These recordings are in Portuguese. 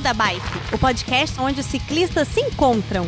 Beco da Bike, o podcast onde os ciclistas se encontram.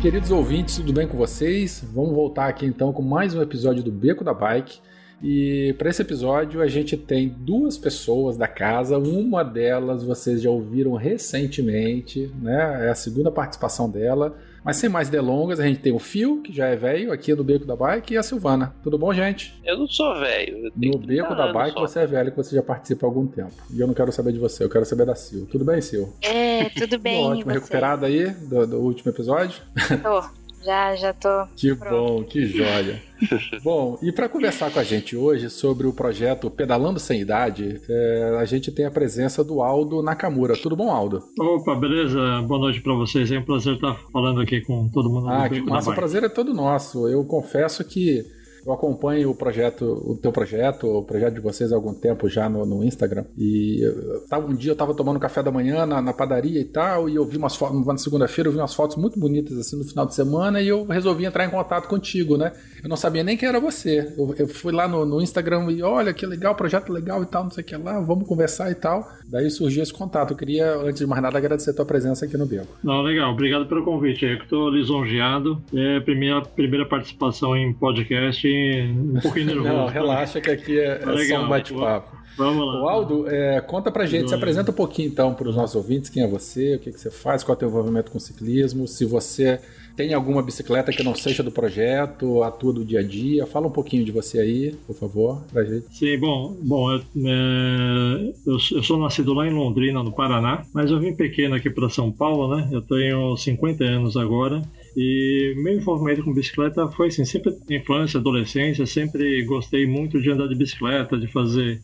Queridos ouvintes, tudo bem com vocês? Vamos voltar aqui então com mais um episódio do Beco da Bike. E para esse episódio a gente tem duas pessoas da casa, uma delas vocês já ouviram recentemente, né? É a segunda participação dela. Mas sem mais delongas, a gente tem o Fio, que já é velho, aqui do Beco da Bike, e a Silvana. Tudo bom, gente? Eu não sou velho. No Beco da Bike só. você é velho, que você já participa há algum tempo. E eu não quero saber de você, eu quero saber da Sil. Tudo bem, Sil? É, tudo bem. Ótimo, recuperada aí do, do último episódio? Tô. Já, já tô. Que pronto. bom, que joia. bom, e para conversar com a gente hoje sobre o projeto Pedalando Sem Idade, é, a gente tem a presença do Aldo Nakamura. Tudo bom, Aldo? Opa, beleza? Boa noite para vocês. É um prazer estar falando aqui com todo mundo. Ah, que massa. O prazer é todo nosso. Eu confesso que eu acompanho o projeto, o teu projeto, o projeto de vocês há algum tempo já no, no Instagram. E eu, tava, um dia eu tava tomando café da manhã na, na padaria e tal, e eu vi umas fotos, na segunda-feira eu vi umas fotos muito bonitas assim no final de semana e eu resolvi entrar em contato contigo, né? Eu não sabia nem quem era você. Eu, eu fui lá no, no, Instagram e olha que legal, projeto legal e tal, não sei o que lá, vamos conversar e tal. Daí surgiu esse contato. Eu queria, antes de mais nada, agradecer a tua presença aqui no Bico. Não, legal, obrigado pelo convite. Eu estou lisonjeado. É a primeira, primeira participação em podcast, um pouquinho nervoso. não, relaxa que aqui é, é legal, só um bate-papo. Vamos lá. O Aldo, é, conta pra gente, se apresenta um pouquinho então para os nossos ouvintes, quem é você, o que, que você faz, qual é o teu envolvimento com o ciclismo, se você tem alguma bicicleta que não seja do projeto, atua do dia a dia? Fala um pouquinho de você aí, por favor, pra gente. Sim, bom, bom eu, é, eu, eu, sou nascido lá em Londrina, no Paraná, mas eu vim pequeno aqui para São Paulo, né? Eu tenho 50 anos agora. E meu envolvimento com bicicleta foi assim, sempre infância, adolescência, sempre gostei muito de andar de bicicleta, de fazer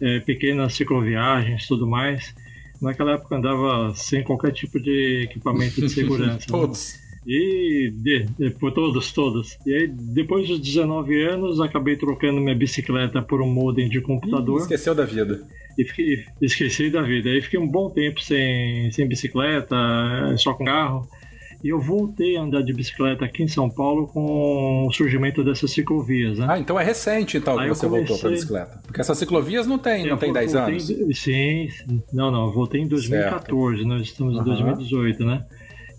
é, pequenas cicloviagens tudo mais. Naquela época andava sem qualquer tipo de equipamento de segurança. Né? Todos. Né? E de, de, por todos, todos. E aí, depois dos 19 anos, acabei trocando minha bicicleta por um modem de computador. esqueceu da vida. E fiquei, esqueci da vida. Aí fiquei um bom tempo sem, sem bicicleta, só com carro. E eu voltei a andar de bicicleta aqui em São Paulo com o surgimento dessas ciclovias, né? Ah, então é recente então que você comecei... voltou para bicicleta. Porque essas ciclovias não tem, não tem 10 anos. Sim, não, não, eu voltei em 2014, certo. nós estamos em 2018, né?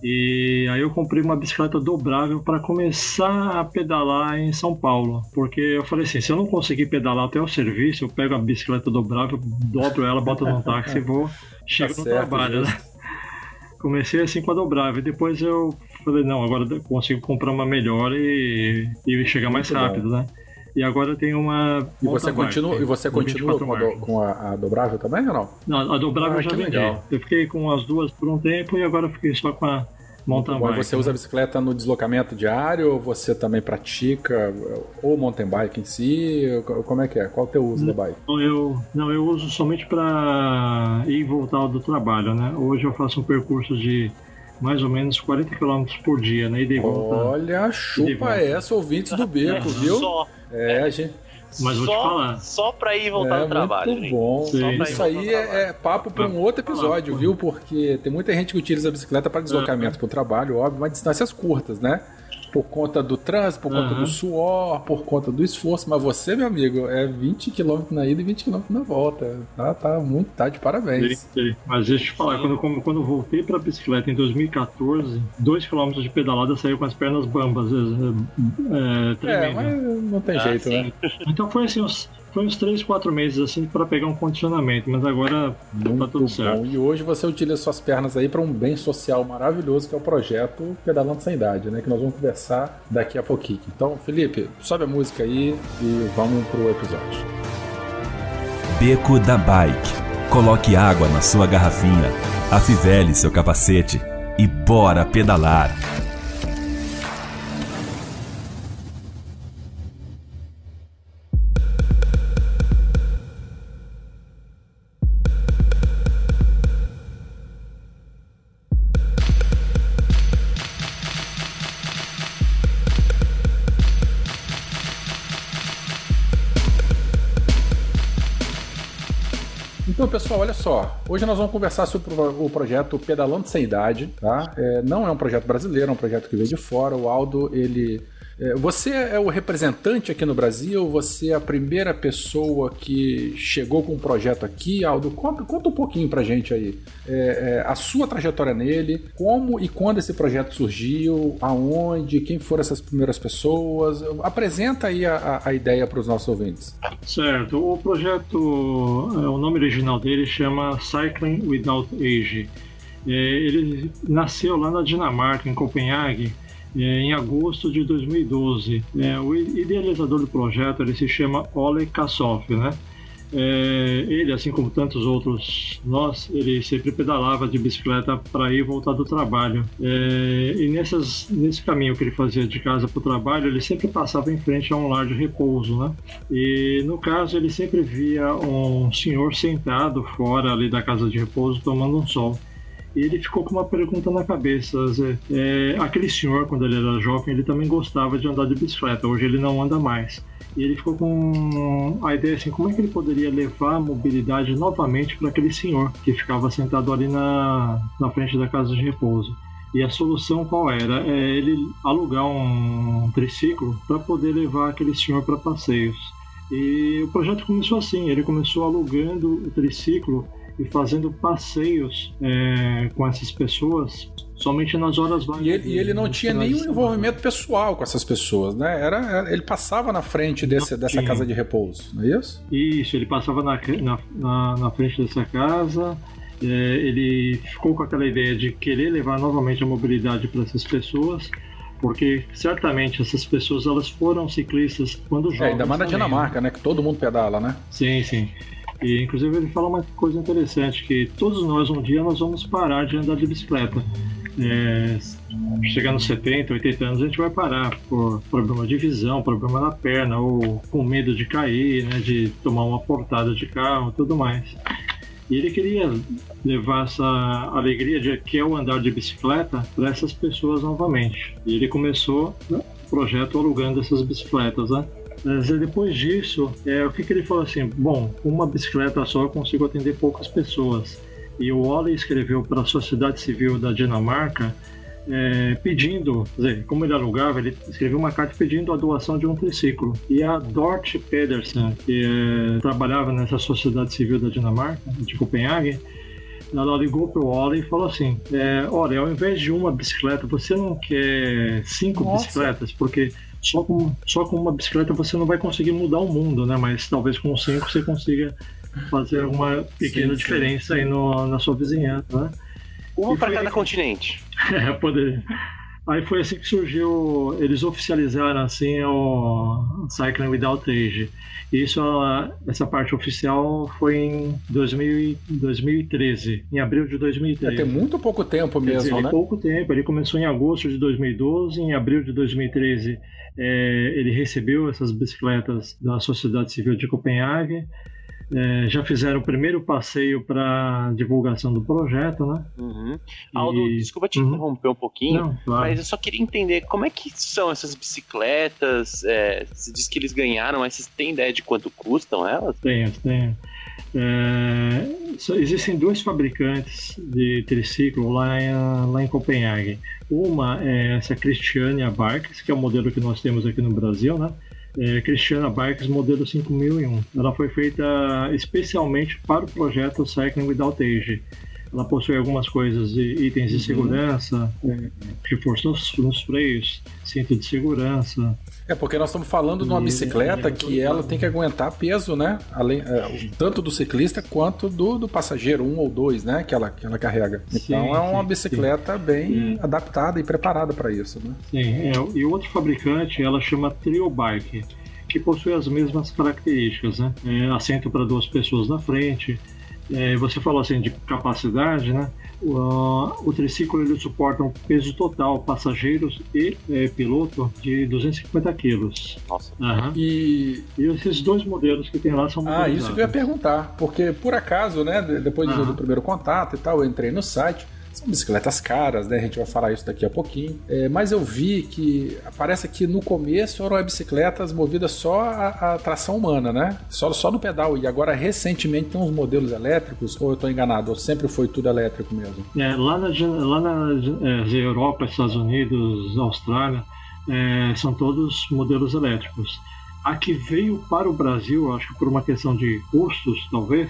E aí eu comprei uma bicicleta dobrável para começar a pedalar em São Paulo. Porque eu falei assim, se eu não conseguir pedalar até o serviço, eu pego a bicicleta dobrável, dobro ela, boto no táxi e vou, chego tá no certo, trabalho, né? Comecei assim com a dobrável, depois eu falei, não, agora consigo comprar uma melhor e, e chegar mais Muito rápido, bom. né? E agora tem uma. E você continua, e você continua com, a, do, com a, a, dobrável também ou não? Não, a dobrável ah, já vendi. Eu fiquei com as duas por um tempo e agora fiquei só com a mountain bike. Você usa a bicicleta no deslocamento diário ou você também pratica ou mountain bike em si? Como é que é? Qual é o teu uso não, da bike? Eu, não, eu uso somente para ir e voltar do trabalho, né? Hoje eu faço um percurso de mais ou menos 40 km por dia, né? E de volta. Olha, chupa essa, ouvintes do beco, viu? Só. É, a gente. Mas vou só, te falar. Só pra ir voltar é, no trabalho. Muito bom. Isso aí é, é, papo para um outro episódio, viu? Porque tem muita gente que utiliza a bicicleta para deslocamento para o trabalho, óbvio, mas distâncias curtas, né? Por conta do trânsito, por conta uhum. do suor, por conta do esforço. Mas você, meu amigo, é 20 km na ida e 20 km na volta. Tá, tá muito, tá de parabéns. Sim, sim. Mas deixa eu te falar, quando, quando eu voltei pra bicicleta em 2014, 2 km de pedalada saiu com as pernas bambas. É, é, é mas não tem ah, jeito, sim. né? Então foi assim, uns foi uns 3, 4 meses assim para pegar um condicionamento, mas agora Muito tá tudo certo. Bom. E hoje você utiliza suas pernas aí para um bem social maravilhoso que é o projeto Pedalando Sem Idade, né? Que nós vamos conversar daqui a pouquinho. Então, Felipe, sobe a música aí e vamos pro episódio. Beco da Bike. Coloque água na sua garrafinha, afivele seu capacete e bora pedalar. Só. Hoje nós vamos conversar sobre o projeto Pedalando Sem Idade, tá? É, não é um projeto brasileiro, é um projeto que veio de fora. O Aldo, ele você é o representante aqui no Brasil? Você é a primeira pessoa que chegou com um projeto aqui? Aldo, conta, um pouquinho pra gente aí. É, é, a sua trajetória nele, como e quando esse projeto surgiu, aonde, quem foram essas primeiras pessoas. Apresenta aí a, a ideia para os nossos ouvintes. Certo. O projeto, é, o nome original dele chama Cycling Without Age. É, ele nasceu lá na Dinamarca, em Copenhague é, em agosto de 2012. É, o idealizador do projeto ele se chama Ole Kassoff, né? É, ele, assim como tantos outros nós, ele sempre pedalava de bicicleta para ir e voltar do trabalho. É, e nessas, nesse caminho que ele fazia de casa para o trabalho, ele sempre passava em frente a um lar de repouso, né? E no caso, ele sempre via um senhor sentado fora ali da casa de repouso tomando um sol. E ele ficou com uma pergunta na cabeça. É, aquele senhor, quando ele era jovem, ele também gostava de andar de bicicleta. Hoje ele não anda mais. E ele ficou com a ideia assim, como é que ele poderia levar a mobilidade novamente para aquele senhor que ficava sentado ali na, na frente da casa de repouso. E a solução qual era? É ele alugar um triciclo para poder levar aquele senhor para passeios. E o projeto começou assim, ele começou alugando o triciclo e fazendo passeios é, com essas pessoas somente nas horas vagas. E ele, e ele não tinha nenhum envolvimento pessoal com essas pessoas, né? Era, ele passava na frente desse, dessa casa de repouso, não é isso? Isso, ele passava na, na, na frente dessa casa. É, ele ficou com aquela ideia de querer levar novamente a mobilidade para essas pessoas porque certamente essas pessoas elas foram ciclistas quando jovens. É, ainda mais na Dinamarca, né? Que todo mundo pedala, né? Sim, sim. E inclusive ele fala uma coisa interessante, que todos nós um dia nós vamos parar de andar de bicicleta. É, chegar nos 70, 80 anos a gente vai parar por problema de visão, problema na perna, ou com medo de cair, né, de tomar uma portada de carro tudo mais. E ele queria levar essa alegria de que é o andar de bicicleta para essas pessoas novamente. E ele começou o projeto alugando essas bicicletas, né? Mas depois disso, é, o que, que ele falou assim? Bom, uma bicicleta só eu consigo atender poucas pessoas. E o Ole escreveu para a Sociedade Civil da Dinamarca é, pedindo, dizer, como ele alugava, ele escreveu uma carta pedindo a doação de um triciclo. E a Dort Pedersen, que é, trabalhava nessa Sociedade Civil da Dinamarca, de Copenhague, ela ligou para o Ole e falou assim: é, Olha, ao invés de uma bicicleta, você não quer cinco Nossa. bicicletas? Porque só com, só com uma bicicleta você não vai conseguir mudar o mundo, né? Mas talvez com cinco você consiga fazer alguma pequena sim, diferença sim. aí no, na sua vizinhança, né? Uma para cada continente. é, poderia. Aí foi assim que surgiu, eles oficializaram assim o Cycling Without Age. Isso, essa parte oficial foi em 2000, 2013, em abril de 2013. É, tem muito pouco tempo mesmo, dizer, né? Pouco tempo, ele começou em agosto de 2012, em abril de 2013 é, ele recebeu essas bicicletas da Sociedade Civil de Copenhague. É, já fizeram o primeiro passeio para divulgação do projeto, né? Uhum. Aldo, e... desculpa te uhum. interromper um pouquinho, Não, claro. mas eu só queria entender como é que são essas bicicletas. É, você disse que eles ganharam, mas vocês têm ideia de quanto custam elas? Tenho, tenho. É, existem dois fabricantes de triciclo lá em, lá em Copenhague. Uma é essa Christiania Bikes, que é o modelo que nós temos aqui no Brasil, né? É, Christiana Bikes modelo 5001. Ela foi feita especialmente para o projeto Cycling Without Age. Ela possui algumas coisas, itens de uhum. segurança, é, reforço nos, nos freios, cinto de segurança, é, porque nós estamos falando de uma bicicleta que ela tem que aguentar peso, né? Além, é, tanto do ciclista quanto do, do passageiro, um ou dois, né? Que ela, que ela carrega. Então sim, é uma bicicleta sim. bem adaptada e preparada para isso, né? Sim, é, e o outro fabricante, ela chama Trio Bike, que possui as mesmas características, né? É, assento para duas pessoas na frente, é, você falou assim de capacidade, né? O, o triciclo ele suporta um peso total, passageiros e é, piloto, de 250 quilos. Nossa. Uhum. E, e esses dois modelos que tem lá são Ah, isso que eu ia perguntar, porque por acaso, né, depois uhum. do primeiro contato e tal, eu entrei no site São bicicletas caras, né? A gente vai falar isso daqui a pouquinho. É, mas eu vi que parece que no começo eram bicicletas movidas só a, a tração humana, né? Só, só no pedal. E agora recentemente tem uns modelos elétricos, ou eu estou enganado, ou sempre foi tudo elétrico mesmo? É, lá na, lá na é, Europa, Estados Unidos, Austrália, é, são todos modelos elétricos. A que veio para o Brasil, acho que por uma questão de custos, talvez,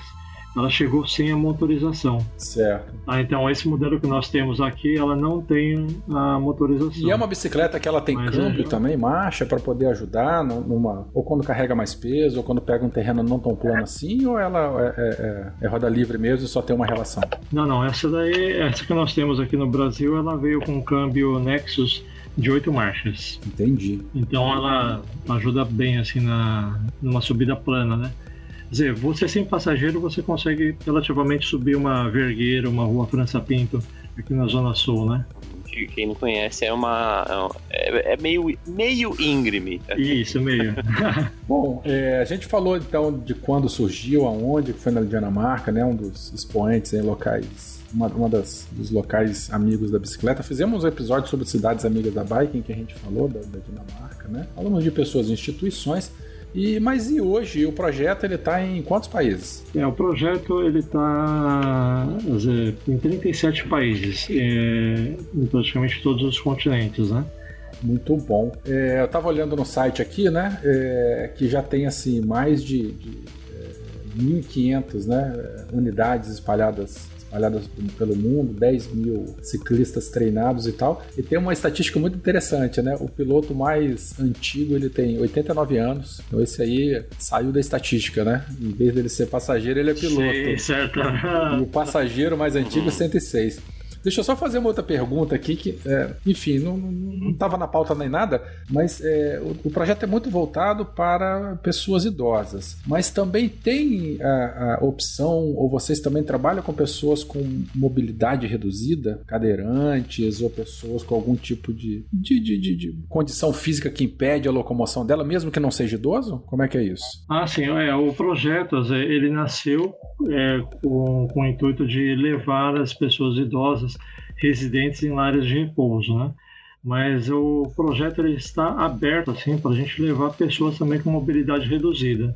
ela chegou sem a motorização. Certo. Ah, então esse modelo que nós temos aqui, ela não tem a motorização. E é uma bicicleta que ela tem Mas câmbio é... também, marcha para poder ajudar numa ou quando carrega mais peso ou quando pega um terreno não tão plano assim, ou ela é, é, é, é roda livre mesmo e só tem uma relação? Não, não. Essa daí, essa que nós temos aqui no Brasil, ela veio com um câmbio Nexus de oito marchas. Entendi. Então ela ajuda bem assim na numa subida plana, né? Quer dizer, você sem passageiro você consegue relativamente subir uma vergueira, uma rua França Pinto aqui na Zona Sul, né? Quem não conhece é uma. É, é meio, meio íngreme. Isso, meio. Bom, é, a gente falou então de quando surgiu, aonde, que foi na Dinamarca, né? Um dos expoentes em locais uma, uma das, dos locais amigos da bicicleta. Fizemos um episódio sobre cidades amigas da bike, em que a gente falou da, da Dinamarca, né? Falamos de pessoas e instituições. E, mas e hoje o projeto ele está em quantos países? É, o projeto ele está em 37 países, é, em praticamente todos os continentes, né? Muito bom. É, eu estava olhando no site aqui, né? É, que já tem assim mais de, de 1.500 é, né, unidades espalhadas espalhadas pelo mundo, 10 mil ciclistas treinados e tal. E tem uma estatística muito interessante, né? O piloto mais antigo ele tem 89 anos. Então esse aí saiu da estatística, né? Em vez dele ser passageiro, ele é piloto. Sim, certo. E o passageiro mais antigo, 106. Deixa eu só fazer uma outra pergunta aqui, que, é, enfim, não estava na pauta nem nada, mas é, o, o, projeto é muito voltado para pessoas idosas. Mas também tem a, a, opção, ou vocês também trabalham com pessoas com mobilidade reduzida, cadeirantes, ou pessoas com algum tipo de, de, de, de, de condição física que impede a locomoção dela, mesmo que não seja idoso? Como é que é isso? Ah, sim, é, o projeto ele nasceu é, com, com o intuito de levar as pessoas idosas residentes em áreas de repouso, né? Mas o projeto ele está aberto assim para a gente levar pessoas também com mobilidade reduzida.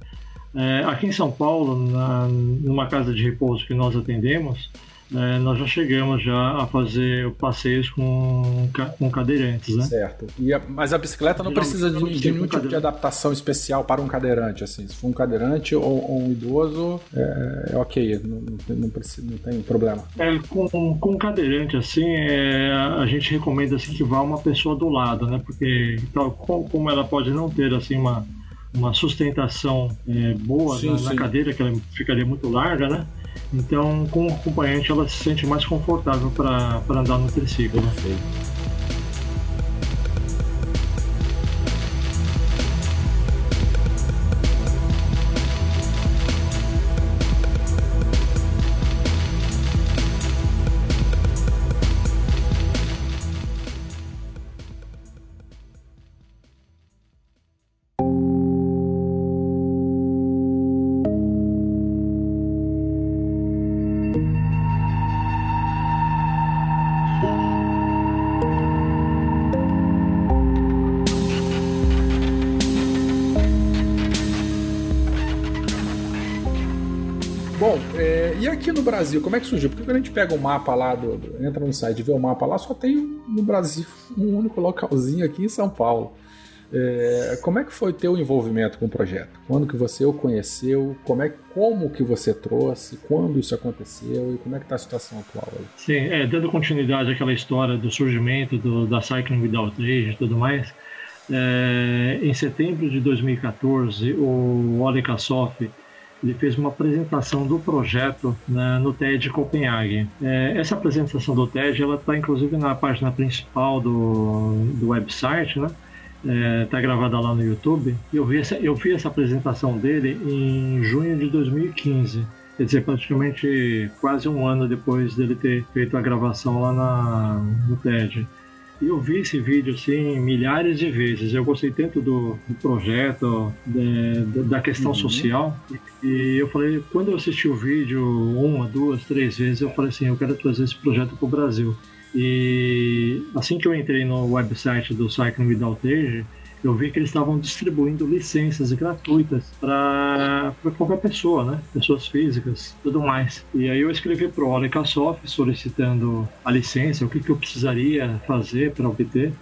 É, aqui em São Paulo, na, numa casa de repouso que nós atendemos, é, nós já chegamos já a fazer passeios com, com cadeirantes, né? Certo. A, mas a bicicleta não precisa de, de nenhum tipo de adaptação especial para um cadeirante, assim. Se for um cadeirante ou, ou um idoso, é, é ok, não, não, precisa, não tem problema. É, com, com cadeirante, assim, é, a gente recomenda assim, que vá uma pessoa do lado, né? Porque tal, como ela pode não ter assim uma, uma sustentação é, boa sim, na, na cadeira, que ela ficaria muito larga, né? Então, com o acompanhante, ela se sente mais confortável para andar no triciclo. Perfeito. No Brasil, como é que surgiu? Porque quando a gente pega o um mapa lá, do, do, entra no site e vê o mapa lá, só tem no Brasil um único localzinho aqui em São Paulo. É, como é que foi teu envolvimento com o projeto? Quando que você o conheceu? Como é como que você trouxe? Quando isso aconteceu? E como é que está a situação atual aí? Sim, é, dando continuidade àquela história do surgimento do, da Cycling Without Age e tudo mais, é, em setembro de 2014, o Ole Kassoff ele fez uma apresentação do projeto né, no TED Copenhague. É, essa apresentação do TED ela está inclusive na página principal do, do website, né? Está é, gravada lá no YouTube. Eu vi, essa, eu vi essa apresentação dele em junho de 2015 quer dizer, praticamente quase um ano depois dele ter feito a gravação lá na, no TED. Eu vi esse vídeo assim milhares de vezes. Eu gostei tanto do, do projeto, de, da questão uhum. social. E eu falei, quando eu assisti o vídeo uma, duas, três vezes, eu falei assim, eu quero trazer esse projeto para o Brasil. E assim que eu entrei no website do Cycling Without Age, eu vi que eles estavam distribuindo licenças gratuitas para qualquer pessoa, né? Pessoas físicas, tudo mais. E aí eu escrevi para o Olecasoft solicitando a licença, o que, que eu precisaria fazer para obter.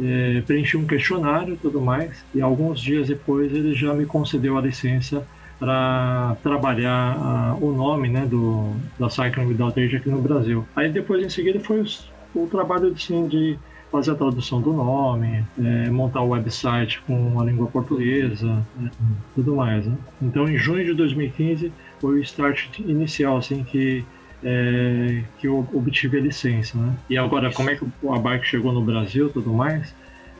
É, preenchi um questionário e tudo mais. E alguns dias depois ele já me concedeu a licença para trabalhar a, o nome né, do, da Cycling Without Age aqui no Brasil. Aí depois em seguida foi o trabalho assim, de fazer a tradução do nome, é, montar o website com a língua portuguesa, né, tudo mais. Né? Então, em junho de 2015 foi o start inicial, assim, que é, que eu obtive a licença, né? E agora, como é que a bike chegou no Brasil, tudo mais?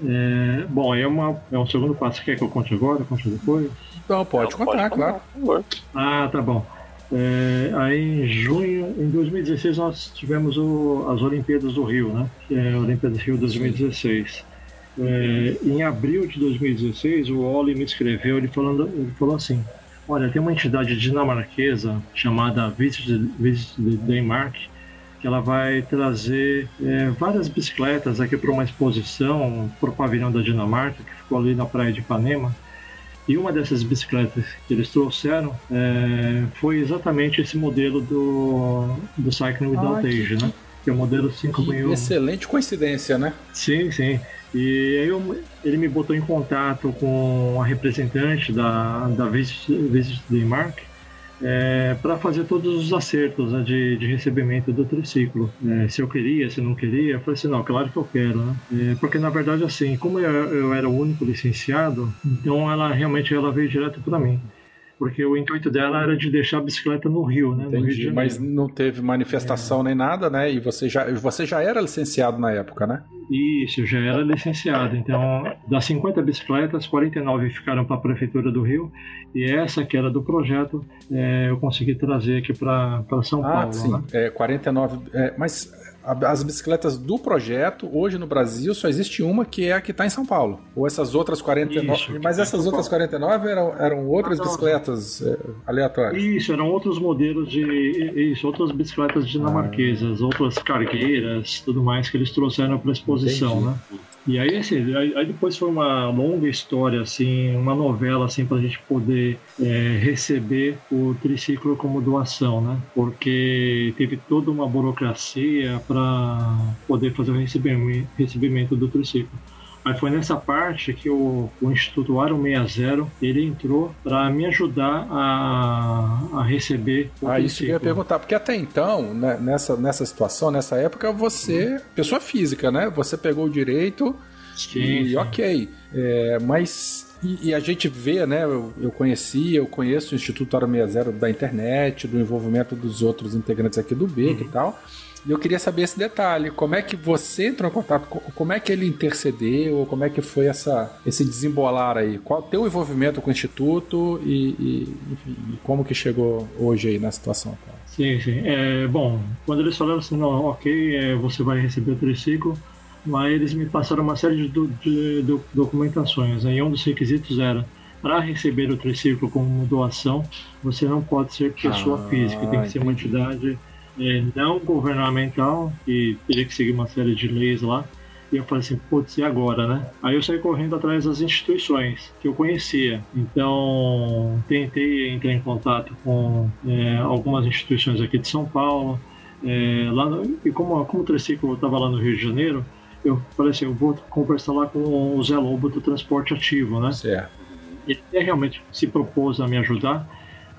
É, bom, é, uma, é um segundo passo. Você quer que eu conte agora? Conte depois? Não, pode Não, contar, pode claro. Contar, ah, tá bom. É, aí em junho, em 2016, nós tivemos o, as Olimpíadas do Rio, né? É Olimpíadas Rio 2016. É, em abril de 2016, o Oli me escreveu, ele, falando, ele falou assim, olha, tem uma entidade dinamarquesa chamada Visit, Visit Denmark, que ela vai trazer é, várias bicicletas aqui para uma exposição para o pavilhão da Dinamarca, que ficou ali na praia de Ipanema, e uma dessas bicicletas que eles trouxeram é, foi exatamente esse modelo do, do Cycling Without ah, Age, né? Que é o modelo 5001. Excelente coincidência, né? Sim, sim. E aí eu, ele me botou em contato com a representante da, da Visit, Visit Denmark, é, para fazer todos os acertos né, de, de, recebimento do triciclo. É, se eu queria, se não queria, eu falei assim, não, claro que eu quero, né? É, porque na verdade assim, como eu, eu, era o único licenciado, então ela realmente ela veio direto para mim porque o intuito dela era de deixar a bicicleta no Rio, né? Entendi, no Rio mas não teve manifestação é. nem nada, né? E você já, você já era licenciado na época, né? Isso, já era licenciado. Então, das 50 bicicletas, 49 ficaram para a Prefeitura do Rio e essa que era do projeto, é, eu consegui trazer aqui para São ah, Paulo. Sim, né? é, 49. É, mas as bicicletas do projeto, hoje no Brasil, só existe uma que é a que está em São Paulo. Ou essas outras 49. Isso, mas essas outras 49 eram, eram outras bicicletas é, aleatórias. Isso, eram outros modelos de. Isso, outras bicicletas dinamarquesas, ah. outras cargueiras, tudo mais que eles trouxeram para a exposição, Entendi. né? E aí, assim, aí depois foi uma longa história, assim, uma novela, assim, para a gente poder é, receber o triciclo como doação, né? Porque teve toda uma burocracia para poder fazer o recebimento, do triciclo. Aí foi nessa parte que o, o Instituto Aro 60 ele entrou para me ajudar a, a receber o Ah, isso que eu ia perguntar, porque até então, né, nessa, nessa situação, nessa época, você, uhum. pessoa física, né? Você pegou o direito sim, e sim. ok. É, mas e, e, a gente vê, né? Eu, eu conheci, eu conheço o Instituto Aro 60 da internet, do envolvimento dos outros integrantes aqui do BEC uhum. e tal. E eu queria saber esse detalhe. Como é que você entrou em contato? Como é que ele intercedeu? Como é que foi essa, esse desembolar aí? Qual o teu envolvimento com o Instituto e, e, enfim, como que chegou hoje aí na situação? Sim, sim. É, bom, quando eles falaram assim, não, ok, é, você vai receber o triciclo, mas eles me passaram uma série de, do, de, de documentações. Aí um dos requisitos era para receber o triciclo como doação, você não pode ser pessoa ah, física, tem que ser uma entidade é, não governamental, e teria que seguir uma série de leis lá. E eu falei assim, putz, e agora, né? Aí eu saí correndo atrás das instituições que eu conhecia. Então, tentei entrar em contato com é, algumas instituições aqui de São Paulo. É, lá no, e como, como o triciclo estava lá no Rio de Janeiro, eu falei assim, eu vou conversar lá com o Zé Lobo do Transporte Ativo, né? Certo. Ele realmente se propôs a me ajudar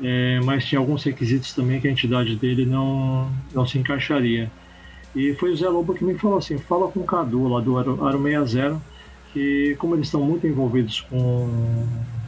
é, mas tinha alguns requisitos também que a entidade dele não, não se encaixaria. E foi o Zé Lobo que me falou assim: fala com o Cadu lá do Aro, Aro 60, que como eles estão muito envolvidos com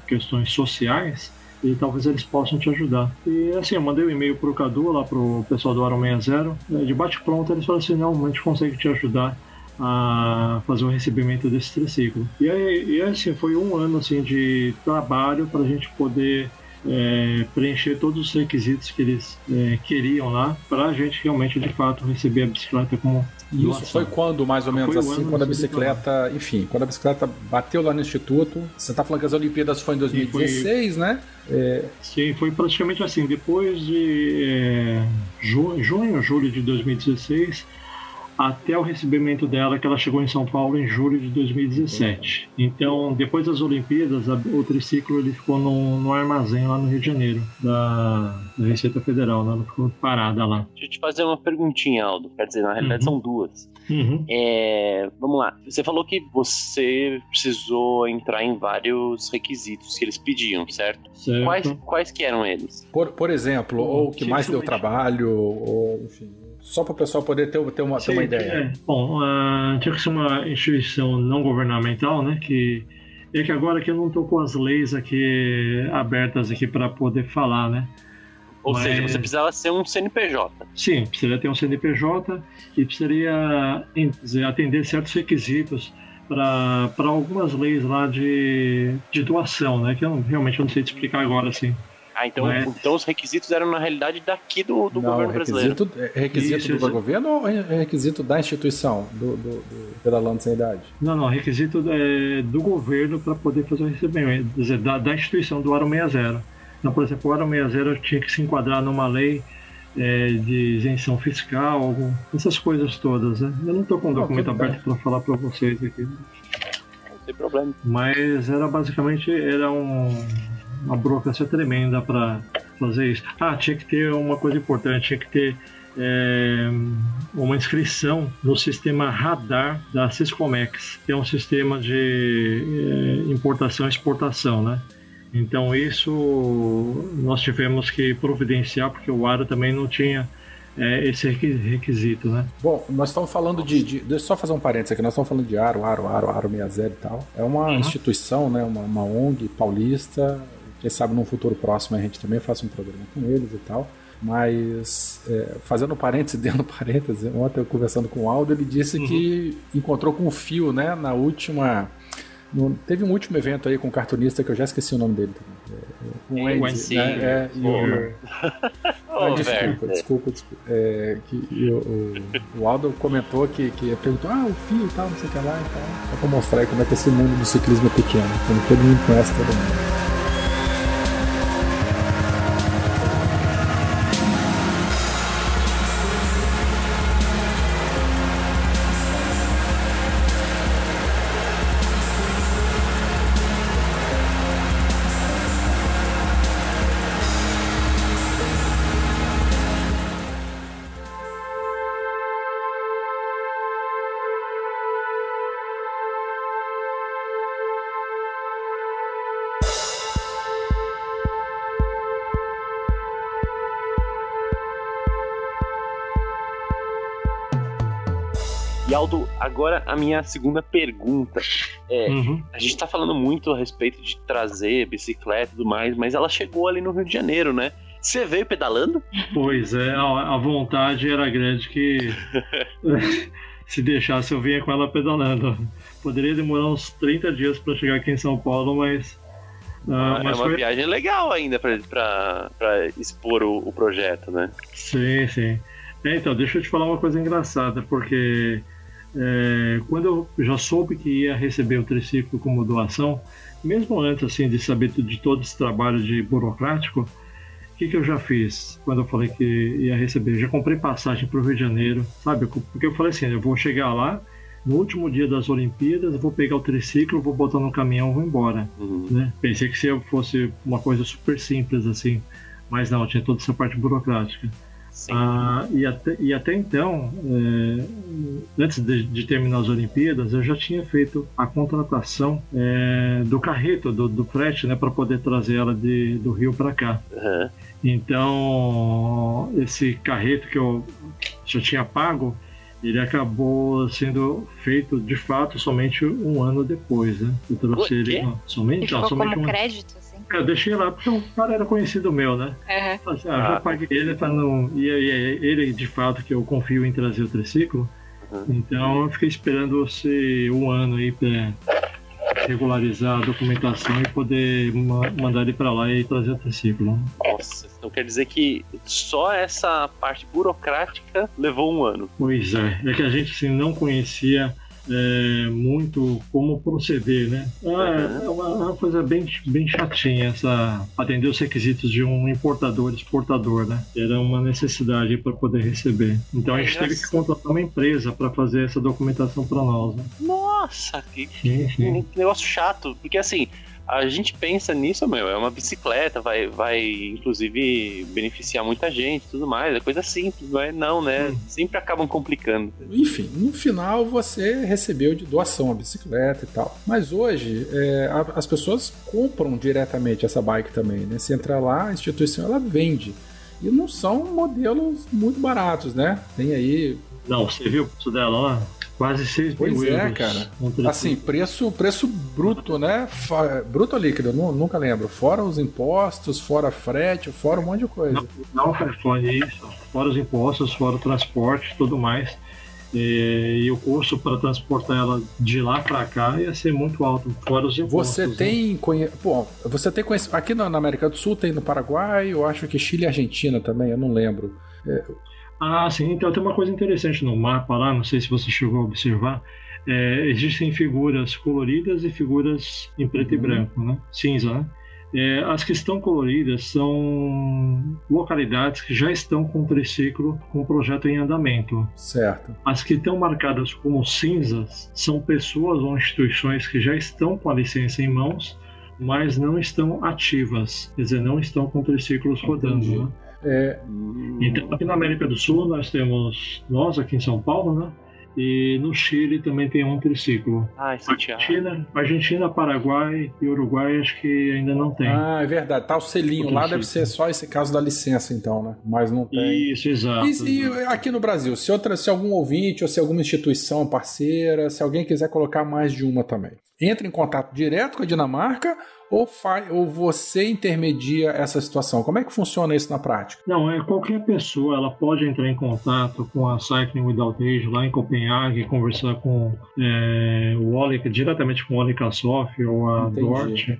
questões sociais, e talvez eles possam te ajudar. E assim, eu mandei um e-mail pro Cadu, lá pro pessoal do Aro 60, né, de bate-pronto, eles falaram assim: não, a gente consegue te ajudar a fazer o recebimento desse triciclo. E aí, e assim, foi um ano assim de trabalho para a gente poder é, preencher todos os requisitos que eles é, queriam lá para a gente realmente de fato receber a bicicleta como isso foi quando, mais ou menos assim, quando a bicicleta, enfim, quando a bicicleta bateu lá no Instituto. Você está falando que as Olimpíadas foi em 2016, Sim, foi... né? É... Sim, foi praticamente assim. Depois de é, junho, junho, julho de 2016, até o recebimento dela, que ela chegou em São Paulo em julho de 2017. Então, depois das Olimpíadas, o triciclo ele ficou no, no armazém lá no Rio de Janeiro, da, da Receita Federal, né? ela ficou parada lá. Deixa eu te fazer uma perguntinha, Aldo. Quer dizer, na realidade uhum. são duas. Uhum. É, vamos lá. Você falou que você precisou entrar em vários requisitos que eles pediam, certo? certo. Quais, quais que eram eles? Por, por exemplo, ou o que mais deu trabalho, ou enfim. Só para o pessoal poder ter, ter, uma, ter uma ideia. É. Bom, uh, tinha que ser uma instituição não governamental, né? Que é que agora que eu não estou com as leis aqui abertas aqui para poder falar, né? Ou Mas... seja, você precisava ser um CNPJ. Sim, precisaria ter um CNPJ e precisaria atender certos requisitos para algumas leis lá de, de doação, né? Que eu realmente não sei te explicar agora, assim. Ah, então, Mas... então os requisitos eram na realidade daqui do, do Não, governo requisito, brasileiro. É requisito isso, do governo ou é requisito da instituição, do, do, do pedalando sem idade? Não, não, requisito é, do governo para poder fazer o recebimento, quer dizer, da, da instituição do Aro 60. Então, por exemplo, o Aro 60 tinha que se enquadrar numa lei é, de isenção fiscal, essas coisas todas. Né? Eu não estou com o documento aberto para falar para vocês aqui. Não tem problema. Mas era basicamente era um uma burocracia tremenda para fazer isso. Ah, tinha que ter uma coisa importante, tinha que ter é, uma inscrição no sistema radar da Syscomex, que é um sistema de é, importação e exportação, né? Então isso nós tivemos que providenciar porque o ARA também não tinha é, esse requisito, né? Bom, nós estamos falando de, de, Deixa eu só fazer um parênteses aqui. Nós estamos falando de Aro, Aro, Aro, Aro 60 e tal. É uma uhum. instituição, né? Uma, uma ONG paulista quem sabe num futuro próximo a gente também faça um programa com eles e tal. Mas, é, fazendo parênteses dentro parênteses, ontem eu conversando com o Aldo, ele disse uhum. que encontrou com o Fio, né, na última. No, teve um último evento aí com um cartunista que eu já esqueci o nome dele também. É, o Andy, né? É, e o, oh, desculpa, desculpa, desculpa, É, que, o, o, o, Aldo comentou que, que perguntou, ah, o fio e tal, não sei o que lá e tal. Só pra mostrar aí como é que esse mundo do ciclismo é pequeno, como todo mundo conhece todo mundo. Agora a minha segunda pergunta. É, uhum. A gente tá falando muito a respeito de trazer bicicleta e tudo mais, mas ela chegou ali no Rio de Janeiro, né? Você veio pedalando? Pois é, a, a vontade era grande que se deixasse eu vinha com ela pedalando. Poderia demorar uns 30 dias para chegar aqui em São Paulo, mas. Uh, é uma foi... viagem legal ainda para expor o, o, projeto, né? Sim, sim. É, então, deixa eu te falar uma coisa engraçada, porque é, quando eu já soube que ia receber o triciclo como doação, mesmo antes assim de saber de todo esse trabalho de burocrático, o que, que eu já fiz quando eu falei que ia receber? Já comprei passagem para o Rio de Janeiro, sabe? Porque eu falei assim, eu vou chegar lá no último dia das Olimpíadas, vou pegar o triciclo, vou botar no caminhão, vou embora. Uhum. Né? Pensei que se fosse uma coisa super simples assim, mas não, tinha toda essa parte burocrática. Ah, e, até, e até então, é, antes de, de, terminar as Olimpíadas, eu já tinha feito a contratação é, do carreto, do, do frete, né, para poder trazer ela de, do Rio para cá. Uhum. Então, esse carreto que eu já tinha pago, ele acabou sendo feito de fato somente um ano depois, né? Eu trouxe ele. Não, somente, não, somente como um crédito? É, eu deixei lá porque o cara era conhecido meu, né? Uhum. Assim, ah, já ah. paguei ele pra não. E, ele, de fato, que eu confio em trazer o triciclo. Uhum. Então eu fiquei esperando você um ano aí pra, regularizar a documentação e poder ma mandar ele para lá e trazer o triciclo. Nossa, então quer dizer que só essa parte burocrática levou um ano. Pois é, é que a gente assim, não conhecia é, muito como proceder, né? É, é uma, é uma, coisa bem, bem chatinha essa atender os requisitos de um importador, exportador, né? Era uma necessidade para poder receber. Então a gente teve que contratar uma empresa para fazer essa documentação para nós. Né? Nossa, que, que negócio chato, porque assim a gente pensa nisso, meu, é uma bicicleta, vai, vai inclusive beneficiar muita gente tudo mais, é coisa simples, mas não, né? Hum. Sempre acabam complicando. Enfim, no final você recebeu de doação a bicicleta e tal. Mas hoje é, a, as pessoas compram diretamente essa bike também, né? Se entrar lá, a instituição ela vende. E não são modelos muito baratos, né? Tem aí. Não, você viu o preço dela lá? Quase 6 pois mil é, cara. Assim, preço, preço bruto, né? Bruto ou líquido? Nunca lembro. Fora os impostos, fora frete, fora um monte de coisa. Não, não fora isso. Fora os impostos, fora o transporte tudo mais. E, e, o custo para transportar ela de lá para cá ia ser muito alto, fora os impostos. Você né? tem né? Bom, você tem conhecimento. Aqui na América do Sul tem no Paraguai, eu acho que Chile e Argentina também, eu não lembro. É, ah, sim. Então tem uma coisa interessante no mapa lá, não sei se você chegou a observar. É, existem figuras coloridas e figuras em preto uhum. e branco, né? Cinza, né? É, as que estão coloridas são localidades que já estão com o triciclo com o projeto em andamento. Certo. As que estão marcadas como cinzas são pessoas ou instituições que já estão com a licença em mãos, mas não estão ativas, quer dizer, não estão com triciclos rodando. Né? É... Então, aqui na América do Sul, nós temos nós aqui em São Paulo, né? E no Chile também tem um triciclo. Ah, Argentina, Argentina, Paraguai e Uruguai acho que ainda não tem. Ah, é verdade. Tá o selinho o lá, deve ser só esse caso da licença, então, né? Mas não tem. Isso, exato. E, e aqui no Brasil, se outra, se algum ouvinte ou se alguma instituição parceira, se alguém quiser colocar mais de uma também, entre em contato direto com a Dinamarca ou, faz, ou você intermedia essa situação? Como é que funciona isso na prática? Não, é qualquer pessoa ela pode entrar em contato com a Cycling Without Age lá em Copenhague, conversar com é, o Oli, diretamente com o Oli Kassoff ou a Entendi. Dort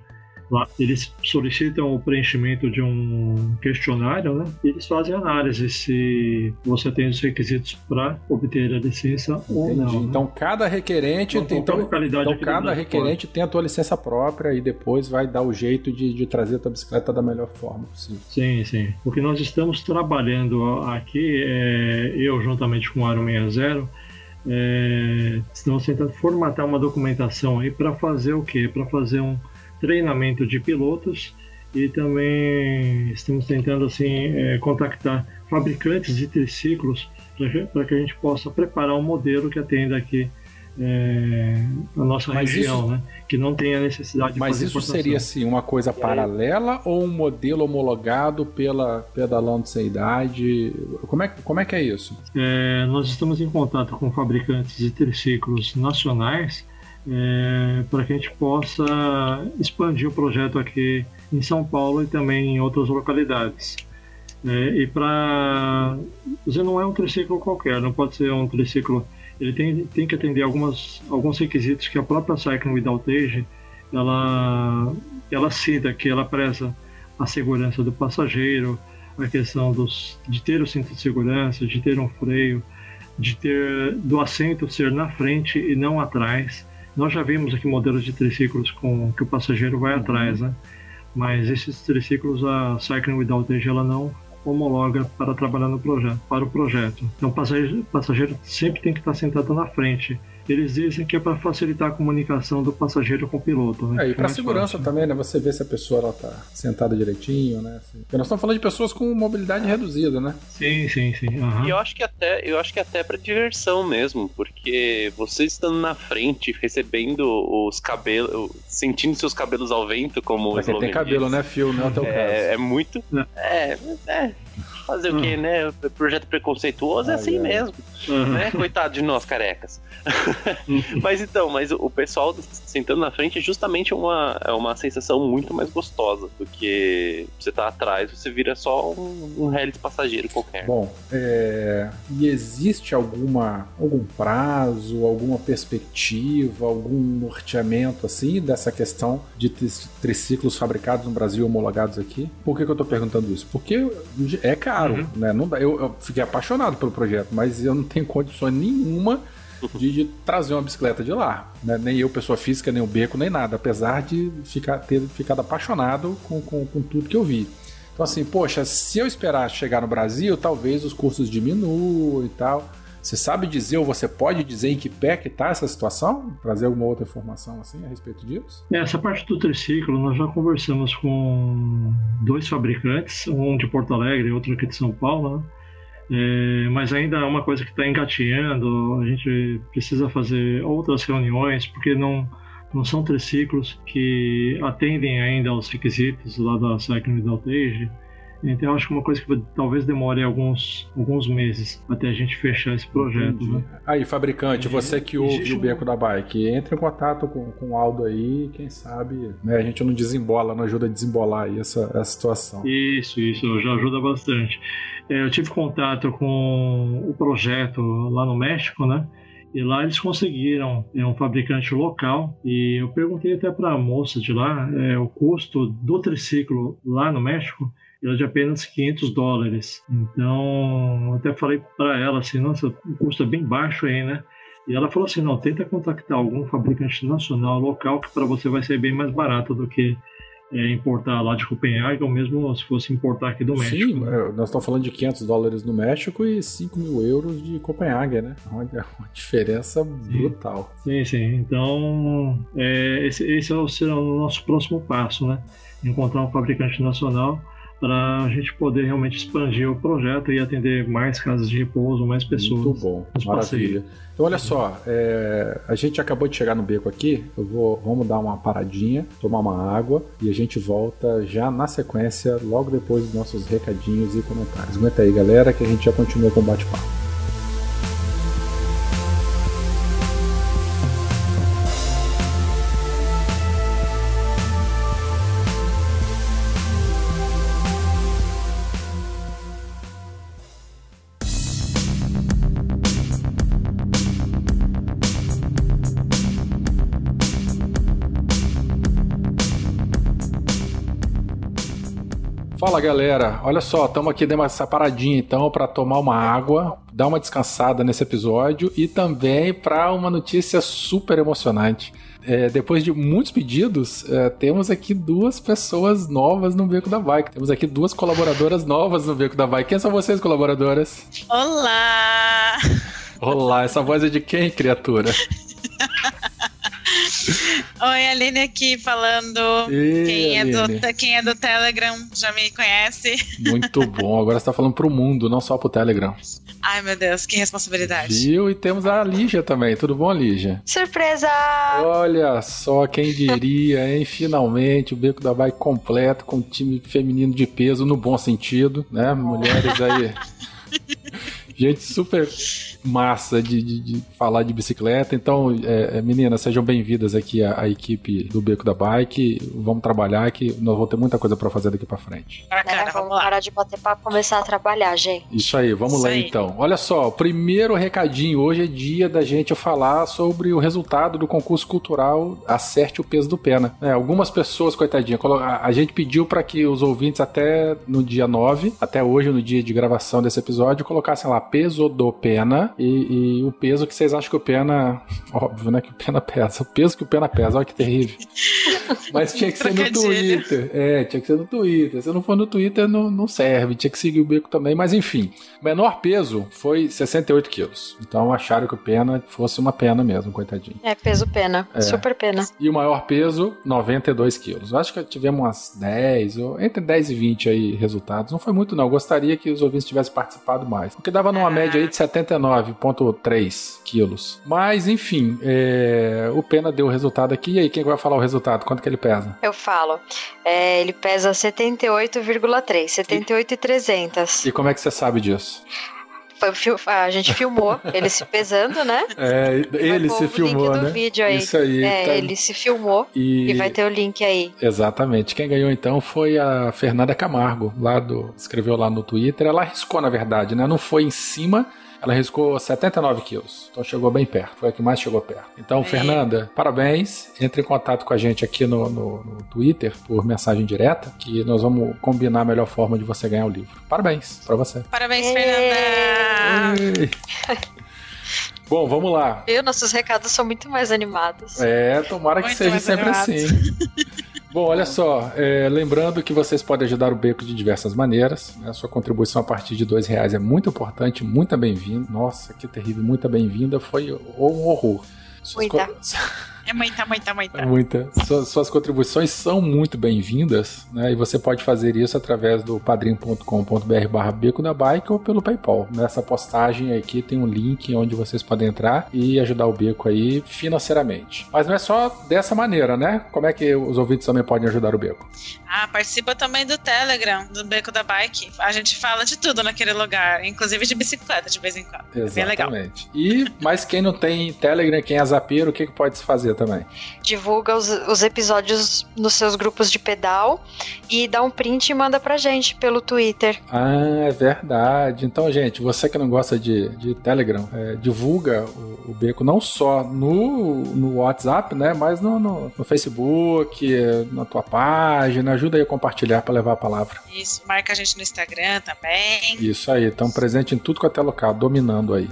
Lá, eles solicitam o preenchimento de um questionário, né? E eles fazem análise se você tem os requisitos para obter a licença Entendi. ou não. Né? Então cada requerente então, tem então, então cada requerente tem a tua licença própria e depois vai dar o jeito de, de trazer a tua bicicleta da melhor forma possível. Sim, sim. O que nós estamos trabalhando aqui é eu juntamente com o Aro 60 é, estamos tentando formatar uma documentação aí para fazer o quê? Para fazer um treinamento de pilotos e também estamos tentando assim é, contactar fabricantes de triciclos para que a gente possa preparar um modelo que atenda aqui é, a nossa mas região, isso, né? que não tenha necessidade de Mas isso seria assim uma coisa paralela ou um modelo homologado pela Pedalando Sem Idade? Como é, como é que é isso? É, nós estamos em contato com fabricantes de triciclos nacionais é, para que a gente possa expandir o projeto aqui em São Paulo e também em outras localidades. É, e para. Você não é um triciclo qualquer, não pode ser um triciclo. Ele tem, tem que atender algumas, alguns requisitos que a própria Cycling Without Age ela, ela cita, que ela preza a segurança do passageiro, a questão dos, de ter o cinto de segurança, de ter um freio, de ter do assento ser na frente e não atrás, nós já vimos aqui modelos de triciclos com que o passageiro vai uhum. atrás, né? Mas esses triciclos a Cycling Without Age ela não homologa para trabalhar no projeto, para o projeto. Então o passageiro, passageiro sempre tem que estar sentado na frente eles dizem que é para facilitar a comunicação do passageiro com o piloto. Né? É, e para segurança fácil. também, né? Você vê se a pessoa ela tá sentada direitinho, né? Assim. Porque nós estamos falando de pessoas com mobilidade reduzida, né? Sim, sim, sim. Uhum. E eu acho que até, eu acho que até para diversão mesmo, porque você estando na frente, recebendo os cabelos, sentindo seus cabelos ao vento, como Porque tem cabelo, diz. né, Phil? Não é o teu é, caso. É muito. É, é, Fazer o quê, hum. né? Projeto preconceituoso é assim mesmo. Uhum. Né? Coitado de nós, carecas. mas então, mas o pessoal sentando na frente é justamente uma, é uma sensação muito mais gostosa do que você tá atrás, você vira só um, um hélice passageiro qualquer. Bom, é... e existe alguma algum prazo, alguma perspectiva, algum norteamento assim dessa questão de triciclos fabricados no Brasil homologados aqui? Por que, que eu tô perguntando isso? Porque é caro, uhum. né? Não dá, eu, eu fiquei apaixonado pelo projeto, mas eu não tenho condições nenhuma de, de, trazer uma bicicleta de lá. Né? Nem eu, pessoa física, nem o Beco, nem nada. Apesar de ficar, ter ficado apaixonado com, com, com, tudo que eu vi. Então, assim, poxa, se eu esperar chegar no Brasil, talvez os custos diminuam e tal. Você sabe dizer ou você pode dizer em que pé que está essa situação? Trazer alguma outra informação assim a respeito disso? É, essa parte do triciclo, nós já conversamos com dois fabricantes, um de Porto Alegre e outro aqui de São Paulo, né? É, mas ainda é uma coisa que está engateando, a gente precisa fazer outras reuniões, porque não, não são triciclos que atendem ainda aos requisitos lá da Cycling Without Age. Então, acho que uma coisa que talvez demore alguns, alguns meses até a gente fechar esse projeto. Né? Aí, fabricante, você que ouve o Beco da Bike, entre em contato com, com o Aldo aí, quem sabe né, a gente não desembola, não ajuda a desembolar aí essa, essa situação. Isso, isso, já ajuda bastante. É, eu tive contato com o projeto lá no México, né? E lá eles conseguiram é um fabricante local e eu perguntei até para a moça de lá é, o custo do triciclo lá no México era de apenas 500 dólares. Então, até falei para ela assim, nossa, o custo é bem baixo aí, né? E ela falou assim, não, tenta contactar algum fabricante nacional, local, que para você vai ser bem mais barato do que é, importar lá de Copenhague, ou mesmo se fosse importar aqui do México. Sim, né? nós estamos falando de 500 dólares no México e 5 mil euros de Copenhague, né? Olha, uma diferença sim. brutal. Sim, sim. Então, é, esse, esse é será o nosso próximo passo, né? Encontrar um fabricante nacional para a gente poder realmente expandir o projeto e atender mais casas de repouso, mais pessoas. Muito bom, maravilha. Então, olha só, é, a gente acabou de chegar no beco aqui, eu vou, vamos dar uma paradinha, tomar uma água e a gente volta já na sequência, logo depois dos nossos recadinhos e comentários. Aguenta aí, galera, que a gente já continua com o bate-papo. Fala galera, olha só, estamos aqui dando essa paradinha então para tomar uma água, dar uma descansada nesse episódio e também para uma notícia super emocionante. É, depois de muitos pedidos, é, temos aqui duas pessoas novas no Beco da Bike. Temos aqui duas colaboradoras novas no Beco da Bike. Quem são vocês, colaboradoras? Olá! Olá, essa voz é de quem, criatura? Oi, Aline aqui falando. Ei, quem, é do, quem é do Telegram já me conhece. Muito bom. Agora você tá falando pro mundo, não só pro Telegram. Ai, meu Deus, que responsabilidade. Viu? E temos a Lígia também. Tudo bom, Lígia? Surpresa! Olha só, quem diria, hein? Finalmente, o Beco da Bike completo, com time feminino de peso, no bom sentido, né? Mulheres aí. Gente super massa de, de, de, falar de bicicleta. Então, é, é meninas, sejam bem-vindas aqui à, à, equipe do Beco da Bike. Vamos trabalhar que nós vamos ter muita coisa para fazer daqui para frente. Bacana, é, vamos, vamos parar de bater papo e começar a trabalhar, gente. Isso aí, vamos Isso lá aí. então. Olha só, o primeiro recadinho. Hoje é dia da gente falar sobre o resultado do concurso cultural Acerte o Peso do Pena. É, algumas pessoas, coitadinha, a gente pediu para que os ouvintes até no dia 9, até hoje, no dia de gravação desse episódio, colocassem lá peso do Pena e, e, o peso que vocês acham que o Pena. Óbvio, né? Que o Pena pesa. O peso que o Pena pesa, olha que terrível. Mas tinha que ser no Twitter. É, tinha que ser no Twitter. Se não for no Twitter, não, não serve. Tinha que seguir o beco também. Mas enfim, o menor peso foi 68 quilos. Então acharam que o Pena fosse uma pena mesmo, coitadinho. É, peso pena. É. Super pena. E o maior peso, 92 quilos. Acho que tivemos umas 10, ou entre 10 e 20 aí resultados. Não foi muito, não. Eu gostaria que os ouvintes tivessem participado mais. Porque dava no numa média aí de 79,3 quilos. Mas, enfim, é... o Pena deu o resultado aqui. E aí, quem vai falar o resultado? Quanto que ele pesa? Eu falo. É, ele pesa 78,3, 78,300. E como é que você sabe disso? A gente filmou ele se pesando, né? É, ele se filmou, né? vídeo aí. Isso aí. É, tá... ele se filmou e... e... vai ter o link aí. Exatamente. Quem ganhou então foi a Fernanda Camargo, lá do escreveu lá no Twitter. Ela arriscou na verdade, né? Não foi em cima ela riscou 79 quilos, então chegou bem perto, foi a que mais chegou perto. Então, é. Fernanda, parabéns. Entre em contato com a gente aqui no, no, no, Twitter por mensagem direta, que nós vamos combinar a melhor forma de você ganhar o livro. Parabéns para você. Parabéns, Fernanda! Bom, vamos lá. Eu, nossos recados são muito mais animados. É, tomara muito que seja sempre animados. assim. Bom, olha só, é, lembrando que vocês podem ajudar o Beco de diversas maneiras. Né? Sua contribuição a partir de dois reais é muito importante, muito bem-vinda. Nossa, que terrível, muito bem-vinda. Foi um horror. Muita. É muita, muita, muita. É muita. Suas, suas contribuições são muito bem-vindas, né? E você pode fazer isso através do padrim.com.br barra beco da bike ou pelo PayPal. Nessa postagem aqui tem um link onde vocês podem entrar e ajudar o beco aí financeiramente. Mas não é só dessa maneira, né? Como é que os ouvintes também podem ajudar o beco? Ah, participa também do Telegram, do Beco da Bike. A gente fala de tudo naquele lugar, inclusive de bicicleta de vez em quando. Exatamente. É bem legal. E, mas quem não tem Telegram, quem é zapeiro, o que, que pode se fazer também? Divulga os, os episódios nos seus grupos de pedal e dá um print e manda pra gente pelo Twitter. Ah, é verdade. Então, gente, você que não gosta de, de Telegram, é, divulga o, o, Beco não só no, no WhatsApp, né? Mas no, no, no Facebook, na tua página ajuda aí a compartilhar para levar a palavra. Isso, marca a gente no Instagram também. Isso aí, estão presentes em tudo quanto é local, dominando aí.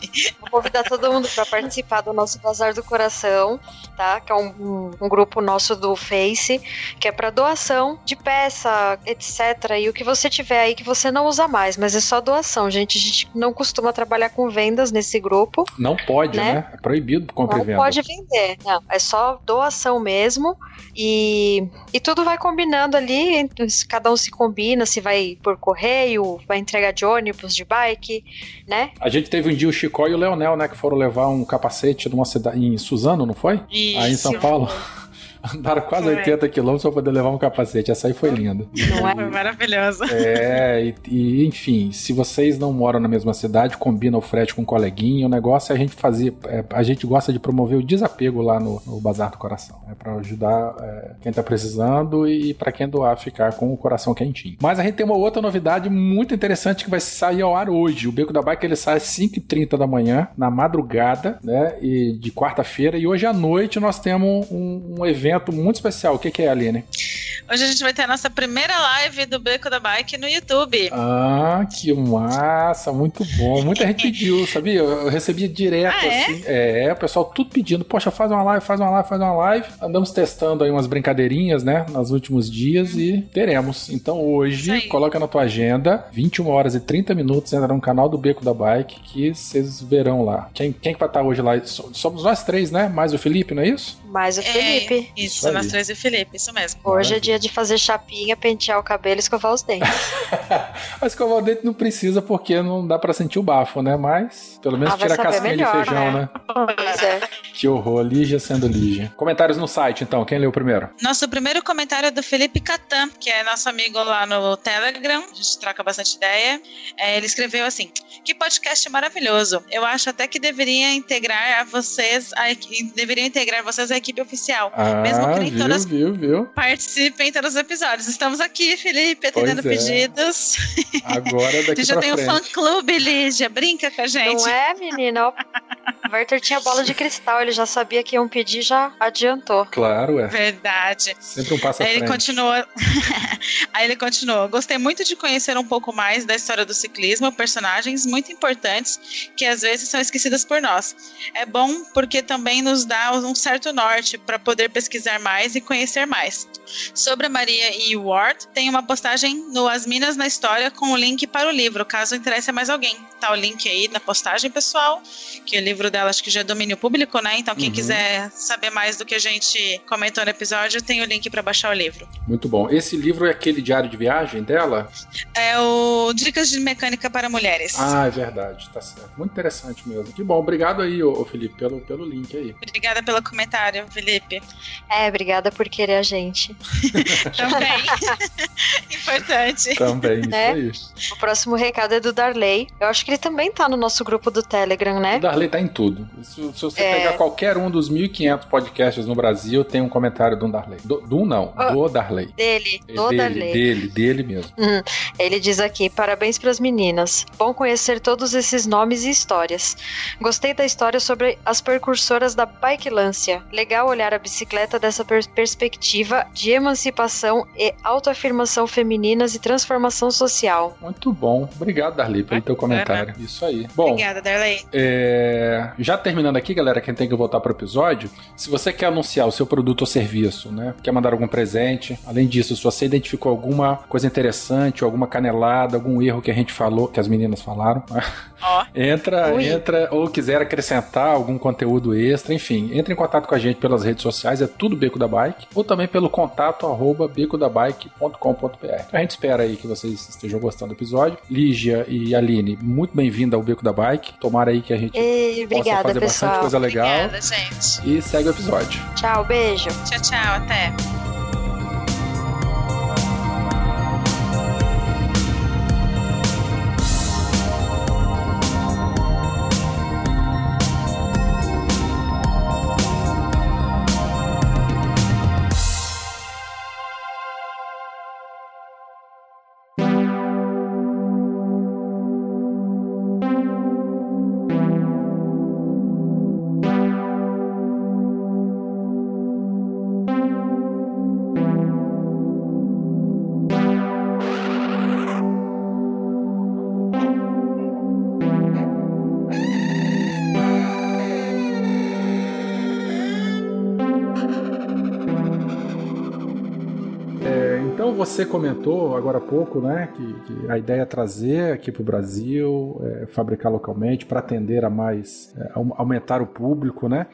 Vou convidar todo mundo para participar do nosso Bazar do Coração, tá? Que é um, um, um grupo nosso do Face, que é para doação de peça, etc. E o que você tiver aí que você não usa mais, mas é só doação, gente. A gente não costuma trabalhar com vendas nesse grupo. Não pode, né? né? É proibido comprar venda. Não pode vender, não. É só doação mesmo. E, e tudo vai combinando ali, cada um se combina, se vai por correio, vai entregar de ônibus, de bike, né? A gente teve um dia o Chicó e o Leonel, né, que foram levar um capacete numa cidade em Suzano, não foi? Isso. Aí em São Paulo. Andaram quase foi. 80 quilômetros pra poder levar um capacete. Essa aí foi linda. Não é? Foi maravilhosa. É, e, e, enfim, se vocês não moram na mesma cidade, combina o frete com um coleguinha. O negócio é a gente fazer. É, a gente gosta de promover o desapego lá no, no Bazar do Coração. É pra ajudar é, quem tá precisando e para quem doar ficar com o coração quentinho. Mas a gente tem uma outra novidade muito interessante que vai sair ao ar hoje. O Beco da Bike ele sai às 5h30 da manhã, na madrugada, né? E de quarta-feira. E hoje à noite nós temos um, um evento evento muito especial. O que, que é, Aline? Hoje a gente vai ter a nossa primeira live do Beco da Bike no YouTube. Ah, que massa, muito bom. Muita gente pediu, sabia? Eu recebia direto ah, é? assim. É, o pessoal tudo pedindo, poxa, faz uma live, faz uma live, faz uma live. Andamos testando aí umas brincadeirinhas, né, nos últimos dias e teremos. Então hoje, coloca na tua agenda, 21 horas e 30 minutos, entra no canal do Beco da Bike que vocês verão lá. Quem, quem que vai estar hoje lá? Somos nós três, né? Mais o Felipe, não é isso? Mais o Felipe. Isso, isso nós três e o Felipe, isso mesmo. Hoje é dia de fazer chapinha, pentear o cabelo e escovar os dentes. Mas escovar o dente não precisa porque não dá para sentir o bafo, né? Mas pelo menos ah, tira a casquinha melhor, de feijão, né? né? Pois é. Que horror, Lígia sendo Lígia. Comentários no site, então, quem leu primeiro? Nosso primeiro comentário é do Felipe Catan, que é nosso amigo lá no Telegram, a gente troca bastante ideia. É, ele escreveu assim: Que podcast maravilhoso. Eu acho até que deveria integrar a vocês, a, deveria integrar vocês à equipe oficial. Ah, mesmo que nem viu, todas viu, viu. participem em todos os episódios. Estamos aqui, Felipe, atendendo é. pedidos. Agora daqui A gente já tem frente. um fã-clube, Lígia. Brinca com a gente. Não é, menina? O Werther tinha bola de cristal, ele já sabia que iam pedir, já adiantou. Claro, é. Verdade. Sempre um passo Aí frente. ele continua. Aí ele continua. Gostei muito de conhecer um pouco mais da história do ciclismo, personagens muito importantes que às vezes são esquecidas por nós. É bom porque também nos dá um certo norte para poder pesquisar mais e conhecer mais. Sobre a Maria E. Ward, tem uma postagem no As Minas na História com o link para o livro, caso interesse a mais alguém. Tá o link aí na postagem, pessoal, que o livro dela acho que já é domínio público, né? Então quem uhum. quiser saber mais do que a gente comentou no episódio, tem o link para baixar o livro. Muito bom. Esse livro é aquele diário de viagem dela? É o Dicas de Mecânica para Mulheres. Ah, é verdade, tá certo. Muito interessante mesmo. Que bom, obrigado aí, ô, Felipe, pelo, pelo link aí. Obrigada pelo comentário, Felipe. É, obrigada por querer a gente. Também. Importante. Também, né? isso aí. O próximo recado é do Darley. Eu acho que ele também tá no nosso grupo do Telegram, né? O Darley tá em tudo. Se, se você é... pegar qualquer um dos 1.500 podcasts no Brasil, tem um comentário do Darley. Do, do não, oh, do Darley. Dele, do dele, Darley. Dele, dele mesmo. Uhum. Ele diz aqui, parabéns para as meninas. Bom conhecer todos esses nomes e histórias. Gostei da história sobre as percursoras da bike lância. Legal olhar a bicicleta dessa per perspectiva de emancipação e autoafirmação femininas e transformação social. Muito bom. Obrigado, Darley, pelo teu comentário. Isso aí. Bom, Obrigada, Darley. É... Já terminando aqui, galera, quem tem que voltar para o episódio, se você quer anunciar o seu produto ou serviço, né? Quer mandar algum presente, além disso, se você identificou alguma coisa interessante, alguma canelada, algum erro que a gente falou, que as meninas falaram, oh. entra, Ui. entra, ou quiser acrescentar algum conteúdo extra, enfim, entre em contato com a gente pelas redes sociais, é tudo Beco da Bike, ou também pelo contato arroba becodabike.com.br. A gente espera aí que vocês estejam gostando do episódio. Lígia e Aline, muito bem-vinda ao Beco da Bike. Tomara aí que a gente Ei, obrigada, possa fazer pessoal. bastante coisa legal. Obrigada, gente. E segue o episódio. Tchau, beijo. Tchau, tchau, até. Você comentou agora há pouco, né, que, que a ideia é trazer aqui para o Brasil, é, fabricar localmente para atender a mais, é, aumentar o público, né?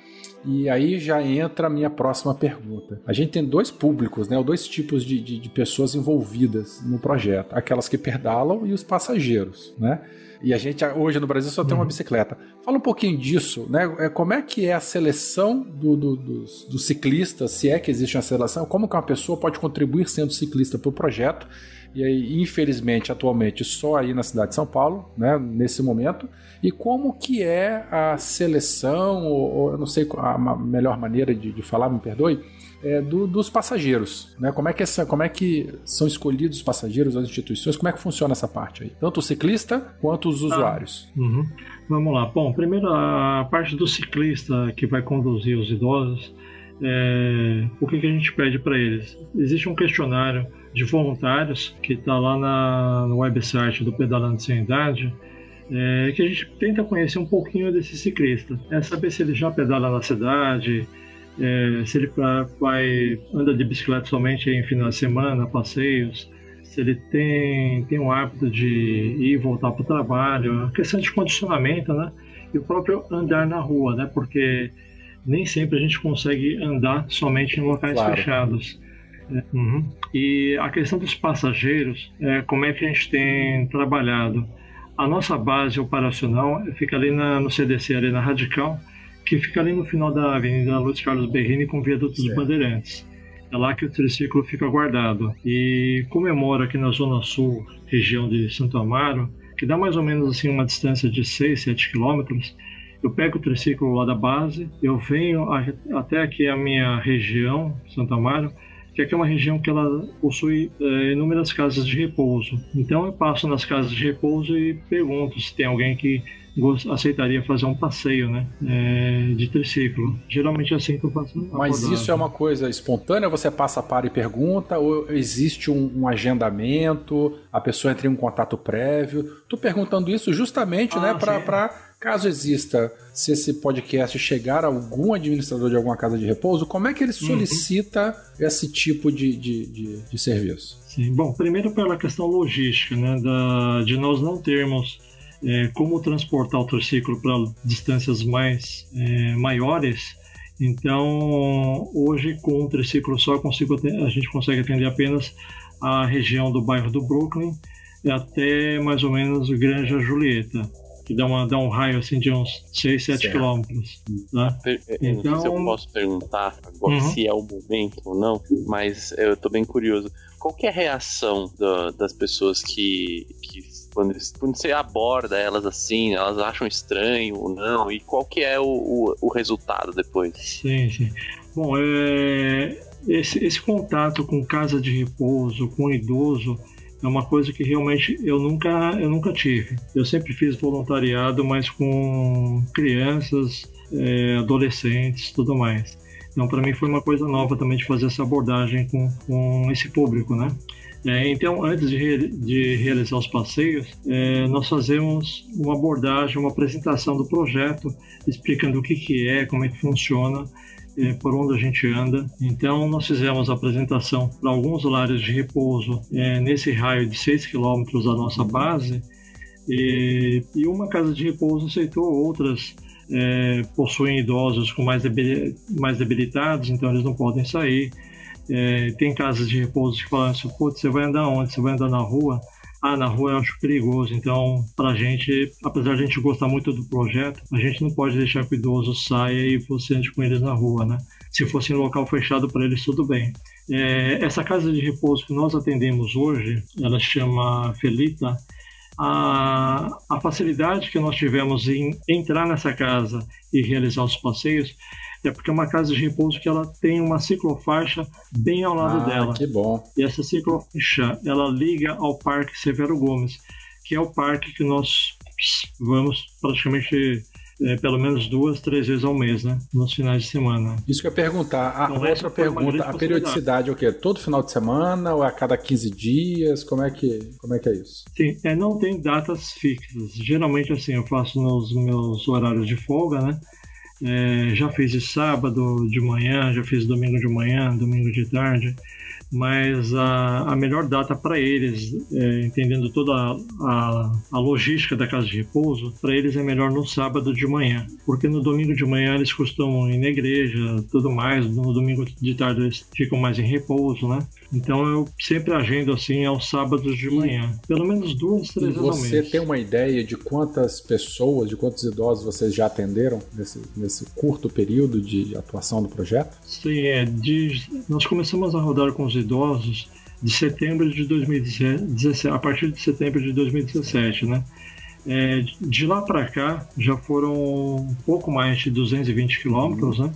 E aí já entra a minha próxima pergunta. A gente tem dois públicos, né, ou dois tipos de, de, de pessoas envolvidas no projeto: aquelas que pedalam e os passageiros, né? E a gente hoje no Brasil só tem uma uhum. bicicleta. Fala um pouquinho disso, né? É, como é que é a seleção do, do, dos, dos ciclistas, se é que existe uma seleção, como que uma pessoa pode contribuir sendo ciclista para o projeto? E aí, infelizmente, atualmente, só aí na cidade de São Paulo, né, nesse momento. E como que é a seleção, ou, ou eu não sei a melhor maneira de, de falar, me perdoe, é, do, dos passageiros, né? Como é que essa, como é que são escolhidos os passageiros, as instituições? Como é que funciona essa parte aí? Tanto o ciclista quanto os ah, usuários. Uhum. Vamos lá. Bom, primeiro a parte do ciclista que vai conduzir os idosos. É, o que, que a gente pede para eles? Existe um questionário de voluntários que está lá na, no website do Pedalando Sem Idade. É, que a gente tenta conhecer um pouquinho desse ciclista. É saber se ele já pedala na cidade, é, se ele vai anda de bicicleta somente em final de semana, passeios, se ele tem, tem um hábito de ir e voltar para o trabalho, a questão de condicionamento, né? E o próprio andar na rua, né? Porque nem sempre a gente consegue andar somente em locais claro. fechados. É, uhum. E a questão dos passageiros, é, como é que a gente tem trabalhado? A nossa base operacional fica ali na, no CDC, ali na Radical, que fica ali no final da Avenida Luiz Carlos Berrini com o Viaduto dos Bandeirantes. É lá que o triciclo fica guardado. E comemora aqui na Zona Sul, região de Santo Amaro, que dá mais ou menos assim uma distância de 6, 7 quilômetros, eu pego o triciclo lá da base, eu venho até aqui a minha região, Santo Amaro, que aqui é uma região que ela possui é, inúmeras casas de repouso. Então eu passo nas casas de repouso e pergunto se tem alguém que aceitaria fazer um passeio, né, é, de triciclo. Geralmente é assim que eu faço. Mas isso é uma coisa espontânea? Você passa para e pergunta ou existe um, um, agendamento? A pessoa entra em um contato prévio? Tô perguntando isso justamente, né, ah, né, para caso exista, se esse podcast chegar a algum administrador de alguma casa de repouso, como é que ele uhum. solicita uhum. esse tipo de, de, de, de, serviço? Sim, bom, primeiro pela questão logística, né, da, de nós não termos é, como transportar o triciclo para distâncias mais é, maiores. Então, hoje com um triciclo só consigo, a gente consegue atender apenas a região do bairro do Brooklyn até mais ou menos Granja Julieta que dá, uma, dá um raio assim de uns 6, 7 quilômetros. Então... Não sei se eu então, posso perguntar agora uhum. se é o momento ou não, mas eu tô bem curioso. Qual é a reação da, das pessoas que, que quando, quando, você aborda elas assim, elas acham estranho ou não? E qual que é o, o, o resultado depois? Sim, sim. Bom, é, esse, esse contato com casa de repouso, com idoso, é uma coisa que realmente eu nunca, eu nunca tive. Eu sempre fiz voluntariado, mas com crianças, é, adolescentes, tudo mais. Então, para mim foi uma coisa nova também de fazer essa abordagem com, com esse público, né? É, então, antes de, re, de, realizar os passeios, é, nós fazemos uma abordagem, uma apresentação do projeto, explicando o que, que é, como é que funciona, é, por onde a gente anda. Então, nós fizemos a apresentação para alguns lares de repouso é, nesse raio de 6 quilômetros da nossa base. E, e, uma casa de repouso aceitou, outras é, possuem idosos com mais, debil, mais debilitados, então eles não podem sair. É, tem casas de repouso que falam assim: putz, você vai andar onde? Você vai andar na rua? ah, na rua eu acho perigoso. Então, pra gente, apesar de a gente gostar muito do projeto, a gente não pode deixar que o idoso saia e você ande com eles na rua, né? Se fosse em local fechado para eles, tudo bem. É, essa casa de repouso que nós atendemos hoje, ela chama Felita. A, a facilidade que nós tivemos em entrar nessa casa e realizar os passeios é porque é uma casa de repouso que ela tem uma ciclofaixa bem ao lado ah, dela. Que bom. E essa ciclofaixa ela liga ao Parque Severo Gomes, que é o parque que nós vamos praticamente é, pelo menos duas, três vezes ao mês, né? Nos finais de semana. Isso que eu ia perguntar. A então, outra pergunta, a periodicidade é o quê? Todo final de semana ou a cada 15 dias? Como é que, como é, que é isso? Sim, é, não tem datas fixas. Geralmente, assim, eu faço nos meus horários de folga, né? É, já fiz de sábado de manhã, já fiz domingo de manhã, domingo de tarde mas a, a melhor data para eles, é, entendendo toda a, a, a, logística da casa de repouso, para eles é melhor no sábado de manhã, porque no domingo de manhã eles costumam ir na igreja, tudo mais, no domingo de tarde eles ficam mais em repouso, né? Então eu sempre agendo assim aos sábados de manhã, pelo menos duas, três vezes. Você tem uma ideia de quantas pessoas, de quantos idosos vocês já atenderam nesse, nesse curto período de atuação do projeto? Sim, é, de, nós começamos a rodar com os idosos de setembro de 2017, a partir de setembro de 2017, né? É, de lá para cá já foram um pouco mais de 220 quilômetros, né?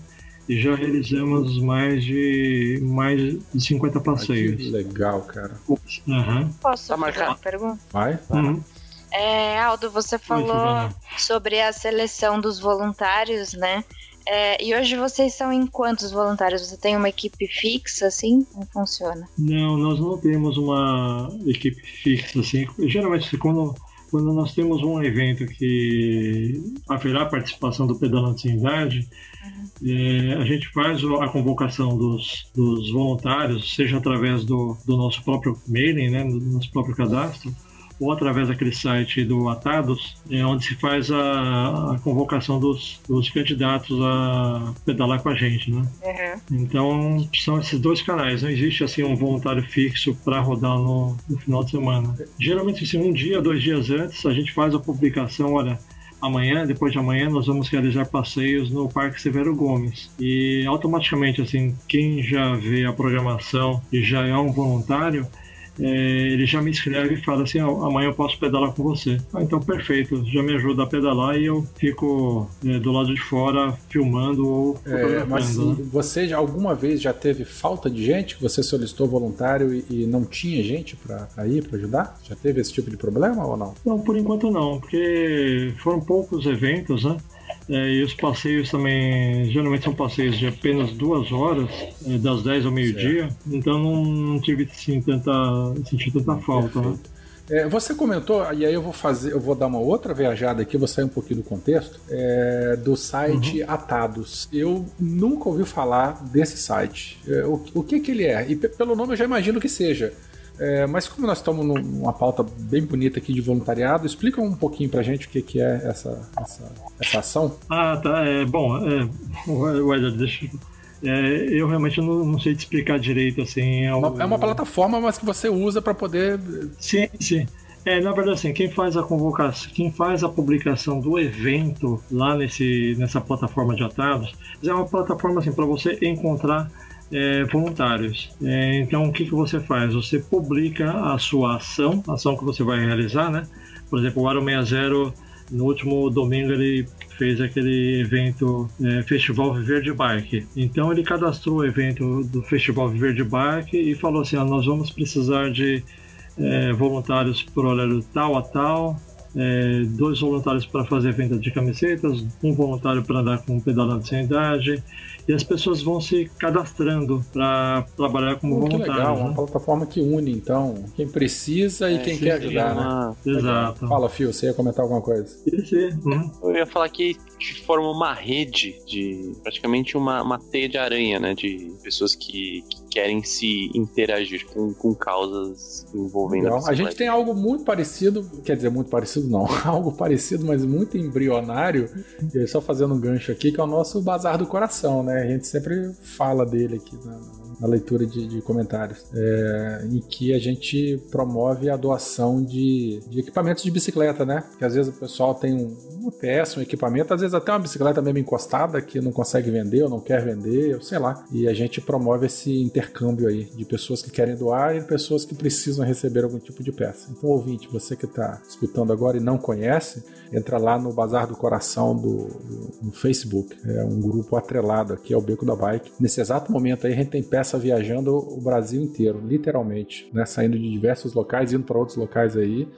E já realizamos mais de mais de 50 passeios. que legal, cara. Uhum. Posso tá fazer uma pergunta? Vai. Uhum. É, Aldo, você falou sobre a seleção dos voluntários, né? É, e hoje vocês são em quantos voluntários? Você tem uma equipe fixa, assim? Como funciona? Não, nós não temos uma equipe fixa, assim. Geralmente, quando, quando nós temos um evento que haverá participação do Pedalante Sem Idade, uhum. é, a gente faz a convocação dos, dos voluntários, seja através do, do nosso próprio mailing, né, do nosso próprio cadastro, ou através daquele site do Atados, é onde se faz a, a convocação dos, dos, candidatos a pedalar com a gente, né? Uhum. Então, são esses dois canais. Não existe, assim, um voluntário fixo para rodar no, no, final de semana. Geralmente, assim, um dia, dois dias antes, a gente faz a publicação, olha, amanhã, depois de amanhã, nós vamos realizar passeios no Parque Severo Gomes. E automaticamente, assim, quem já vê a programação e já é um voluntário, é, ele já me escreve e fala assim: oh, amanhã eu posso pedalar com você. Ah, então perfeito, já me ajuda a pedalar e eu fico é, do lado de fora filmando ou é, Mas né? você já, alguma vez já teve falta de gente? Você solicitou voluntário e, e não tinha gente para ir, para ajudar? Já teve esse tipo de problema ou não? Não, por enquanto não, porque foram poucos eventos, né? É, e os passeios também, geralmente são passeios de apenas duas horas, é, das 10 ao meio-dia, então não tive assim, tanta, senti tanta falta. Né? É, você comentou, e aí eu vou fazer, eu vou dar uma outra viajada aqui, vou sair um pouquinho do contexto, é, do site uhum. Atados. Eu nunca ouvi falar desse site. É, o, o que, que ele é? E pelo nome eu já imagino que seja É, mas como nós estamos numa pauta bem bonita aqui de voluntariado, explica um pouquinho pra gente o que, que é essa, essa, essa ação. Ah, tá. É, bom, é, deixa é, eu realmente não, não, sei te explicar direito assim. É, uma, é uma plataforma, mas que você usa para poder. Sim, sim. É, na verdade, assim, quem faz a convocação, quem faz a publicação do evento lá nesse, nessa plataforma de atados, é uma plataforma assim para você encontrar é, voluntários. É, então, o que, que você faz? Você publica a sua ação, a ação que você vai realizar, né? Por exemplo, o Aro 60, no último domingo, ele fez aquele evento é, Festival Viver de Bike. Então, ele cadastrou o evento do Festival Viver de Bike e falou assim: ah, nós vamos precisar de é, voluntários por horário tal a tal, é, dois voluntários para fazer venda de camisetas, um voluntário para andar com um pedalando sem idade, e as pessoas vão se cadastrando para trabalhar como oh, voluntário. legal, né? uma plataforma que une, então, quem precisa e é, quem quer ajudar, né? Exato. Fala, Fio, você ia comentar alguma coisa? Sim, uhum. Eu ia falar que, que forma uma rede de, praticamente uma, uma teia de aranha, né, de pessoas que, que querem se interagir com, com causas envolvendo legal. a, a gente tem algo muito parecido, quer dizer, muito parecido não, algo parecido, mas muito embrionário, e só fazendo um gancho aqui, que é o nosso Bazar do Coração, né? A gente sempre fala dele aqui na, na leitura de, de comentários, é, em que a gente promove a doação de, de, equipamentos de bicicleta, né? Que às vezes o pessoal tem um, uma peça, um equipamento, às vezes até uma bicicleta mesmo encostada que não consegue vender ou não quer vender, ou sei lá. E a gente promove esse intercâmbio aí de pessoas que querem doar e pessoas que precisam receber algum tipo de peça. Então, ouvinte, você que está escutando agora e não conhece, entra lá no Bazar do Coração do, do, no Facebook. É um grupo atrelado aqui ao Beco da Bike. Nesse exato momento aí a gente tem peça viajando o Brasil inteiro, literalmente, né? Saindo de diversos locais, indo para outros locais aí.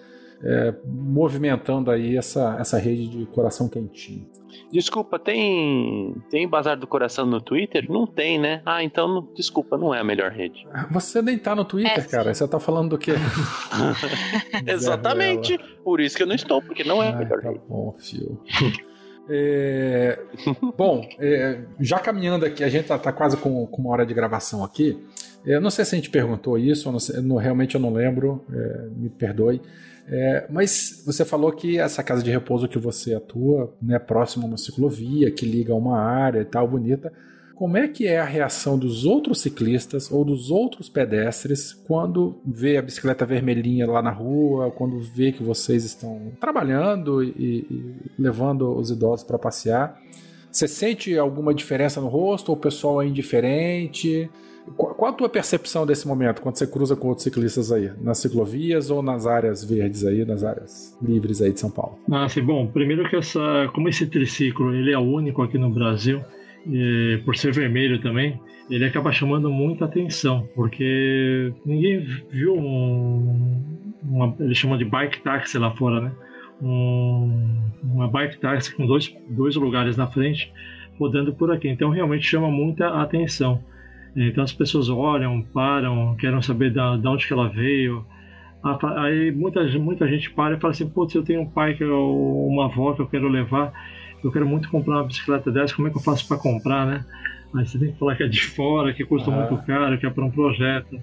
É, movimentando aí essa, essa rede de coração quentinho. Desculpa, tem tem Bazar do Coração no Twitter? Não tem, né? Ah, então não, desculpa, não é a melhor rede. Você nem tá no Twitter, é, cara. Você tá falando do quê? Exatamente. Por isso que eu não estou, porque não é a melhor tá rede. Bom, fio. É, bom, é, já caminhando aqui, a gente tá, tá quase com, com, uma hora de gravação aqui. É, eu não sei se a gente perguntou isso, eu sei, não, realmente eu não lembro, é, me perdoe. É, mas você falou que essa casa de repouso que você atua, né, próximo a uma ciclovia, que liga a uma área e tal, bonita. Como é que é a reação dos outros ciclistas ou dos outros pedestres quando vê a bicicleta vermelhinha lá na rua, quando vê que vocês estão trabalhando e, e levando os idosos para passear? Você sente alguma diferença no rosto ou o pessoal é indiferente? Qual a tua percepção desse momento quando você cruza com outros ciclistas aí, nas ciclovias ou nas áreas verdes aí, nas áreas livres aí de São Paulo? Ah, sim, bom, primeiro que essa, como esse triciclo ele é único aqui no Brasil, e, por ser vermelho também, ele acaba chamando muita atenção, porque ninguém viu um, uma, ele chama de bike taxi lá fora, né? Um, uma bike taxi com dois, dois lugares na frente rodando por aqui, então realmente chama muita atenção. Então as pessoas olham, param, querem saber da, da onde que ela veio. Aí muita, muita gente para e fala assim, putz, eu tenho um pai que eu, uma avó que eu quero levar, eu quero muito comprar uma bicicleta dessa, como é que eu faço para comprar, né? Aí você tem que falar que é de fora, que custa ah. muito caro, que é para um projeto.